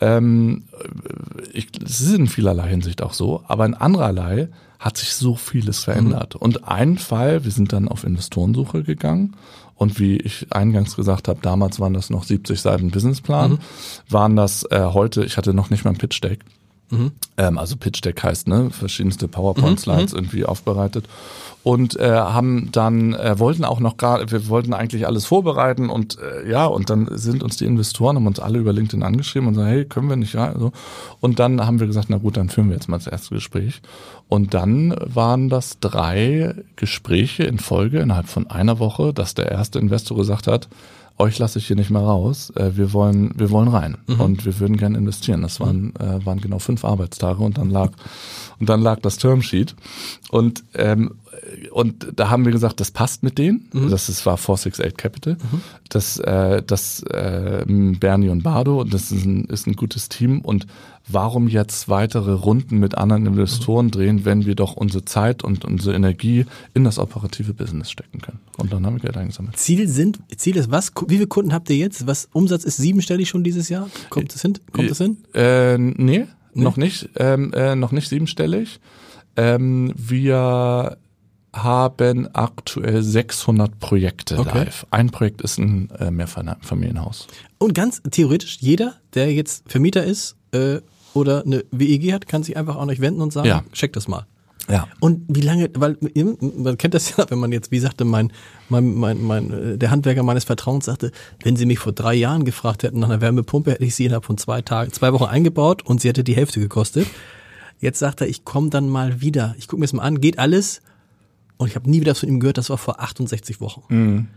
S2: ähm, ich, es ist in vielerlei Hinsicht auch so, aber in andererlei hat sich so vieles verändert. Und ein Fall, wir sind dann auf Investorensuche gegangen und wie ich eingangs gesagt habe, damals waren das noch 70 Seiten Businessplan, waren das äh, heute, ich hatte noch nicht mal ein Pitch Deck. Ähm, also Pitch Deck heißt, ne, verschiedenste PowerPoint-Slides irgendwie aufbereitet und äh, haben dann äh, wollten auch noch gerade, wir wollten eigentlich alles vorbereiten und äh, ja und dann sind uns die Investoren haben uns alle über LinkedIn angeschrieben und sagen, hey, können wir nicht ja, also und dann haben wir gesagt, na gut, dann führen wir jetzt mal das erste Gespräch. Und dann waren das drei Gespräche in Folge innerhalb von einer Woche, dass der erste Investor gesagt hat, euch lasse ich hier nicht mehr raus. Äh, wir wollen, wir wollen rein. Und wir würden gerne investieren. Das waren, äh, waren genau fünf Arbeitstage und dann lag und dann lag das Termsheet. Und ähm, und da haben wir gesagt, das passt mit denen. Das ist, war 468 Capital. Das, äh, das äh, Bernie und Bardo, das ist ein, ist ein gutes Team. Und warum jetzt weitere Runden mit anderen Investoren drehen, wenn wir doch unsere Zeit und unsere Energie in das operative Business stecken können? Und dann haben wir Geld eingesammelt.
S1: Ziel sind, Ziel ist was? Wie viele Kunden habt ihr jetzt? Was Umsatz ist siebenstellig schon dieses Jahr? Kommt es hin? Kommt es hin?
S2: Äh, nee, noch nicht, ähm, äh, noch nicht siebenstellig. Ähm, wir haben aktuell 600 Projekte
S1: Okay.
S2: live. Ein Projekt ist ein äh, Mehrfamilienhaus.
S1: Und ganz theoretisch, jeder, der jetzt Vermieter ist äh, oder eine WEG hat, kann sich einfach an euch wenden und sagen,
S2: Ja.
S1: check das mal.
S2: Ja.
S1: Und wie lange, weil man kennt das [laughs] ja, wenn man jetzt, wie sagte mein, mein, mein, mein äh, der Handwerker meines Vertrauens sagte, wenn sie mich vor drei Jahren gefragt hätten nach einer Wärmepumpe, hätte ich sie innerhalb von zwei Tagen, zwei Wochen eingebaut und sie hätte die Hälfte gekostet. Jetzt sagt er, ich komme dann mal wieder. Ich gucke mir das mal an, geht alles. Und ich habe nie wieder von ihm gehört, das war vor 68 Wochen.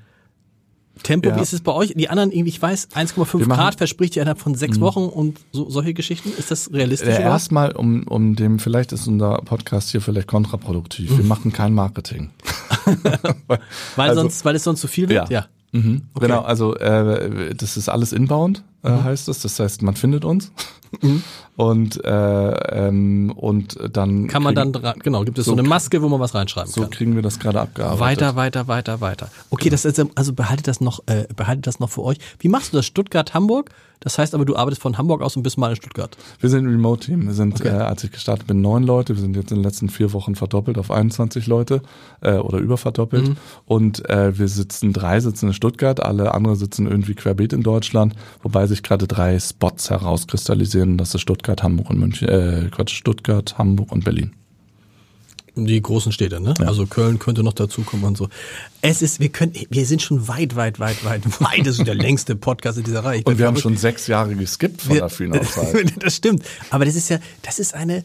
S1: Tempo,
S2: Ja.
S1: wie ist es bei euch? Die anderen, irgendwie, ich weiß, 1,5
S2: Wir machen-
S1: Grad verspricht ihr innerhalb von sechs Wochen und so, solche Geschichten. Ist das realistisch?
S2: Äh? Erstmal, um, um dem, vielleicht ist unser Podcast hier vielleicht kontraproduktiv. Wir machen kein Marketing. [laughs]
S1: weil,
S2: also-
S1: sonst, weil es sonst zu viel wird?
S2: Ja. Mhm. Genau, also äh, das ist alles inbound, äh,
S1: Mhm.
S2: heißt es. Das heißt, man findet uns. [laughs] Und, äh, ähm, und dann
S1: Kann man
S2: kriegen,
S1: dann genau, gibt es so,
S2: So
S1: eine Maske, wo man was reinschreiben
S2: so
S1: kann.
S2: kriegen wir das gerade abgearbeitet.
S1: Weiter, weiter, weiter, weiter. Okay, das ist, also behaltet das noch, äh, behaltet das noch für euch. Wie machst du das? Stuttgart, Hamburg? Das heißt aber, du arbeitest von Hamburg aus und bist mal in Stuttgart.
S2: Wir sind ein Remote-Team. Wir sind,
S1: Okay.
S2: äh, als ich gestartet bin, neun Leute. Wir sind jetzt in den letzten vier Wochen verdoppelt auf 21 Leute äh, oder überverdoppelt.
S1: Mhm.
S2: Und äh, wir sitzen, drei sitzen in Stuttgart, alle andere sitzen irgendwie querbeet in Deutschland, wobei sich gerade drei Spots herauskristallisieren. Das ist Stuttgart, Hamburg und München, äh, Quatsch, Stuttgart, Hamburg und Berlin.
S1: Die großen Städte, ne? Also Köln könnte noch dazukommen und so. Es ist, wir können, wir sind schon weit, weit, weit, weit, [laughs] weit. Das ist der längste Podcast in dieser Reihe.
S2: Und wir haben schon sechs Jahre geskippt von
S1: Wir-
S2: der Freenow-Zeit. [laughs]
S1: das stimmt. Aber das ist ja, das ist eine.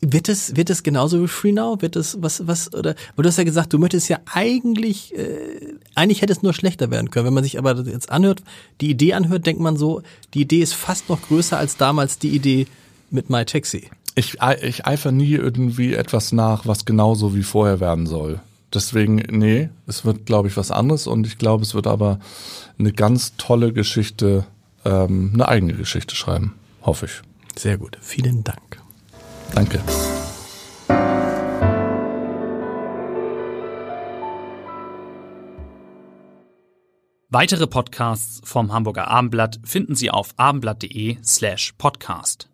S1: Wird es, wird es genauso wie Free Now? Wird es was, was, oder, weil du hast ja gesagt, du möchtest ja eigentlich, äh, eigentlich hätte es nur schlechter werden können. Wenn man sich aber jetzt anhört, die Idee anhört, denkt man so, die Idee ist fast noch größer als damals die Idee mit MyTaxi.
S2: Ich, ei- ich eifer nie irgendwie etwas nach, was genauso wie vorher werden soll. Deswegen, nee, es wird, glaube ich, was anderes und ich glaube, es wird aber eine ganz tolle Geschichte, ähm, eine eigene Geschichte schreiben. Hoffe ich.
S1: Sehr gut. Vielen Dank.
S2: Danke.
S3: Weitere Podcasts vom Hamburger Abendblatt finden Sie auf abendblatt.de slash podcast.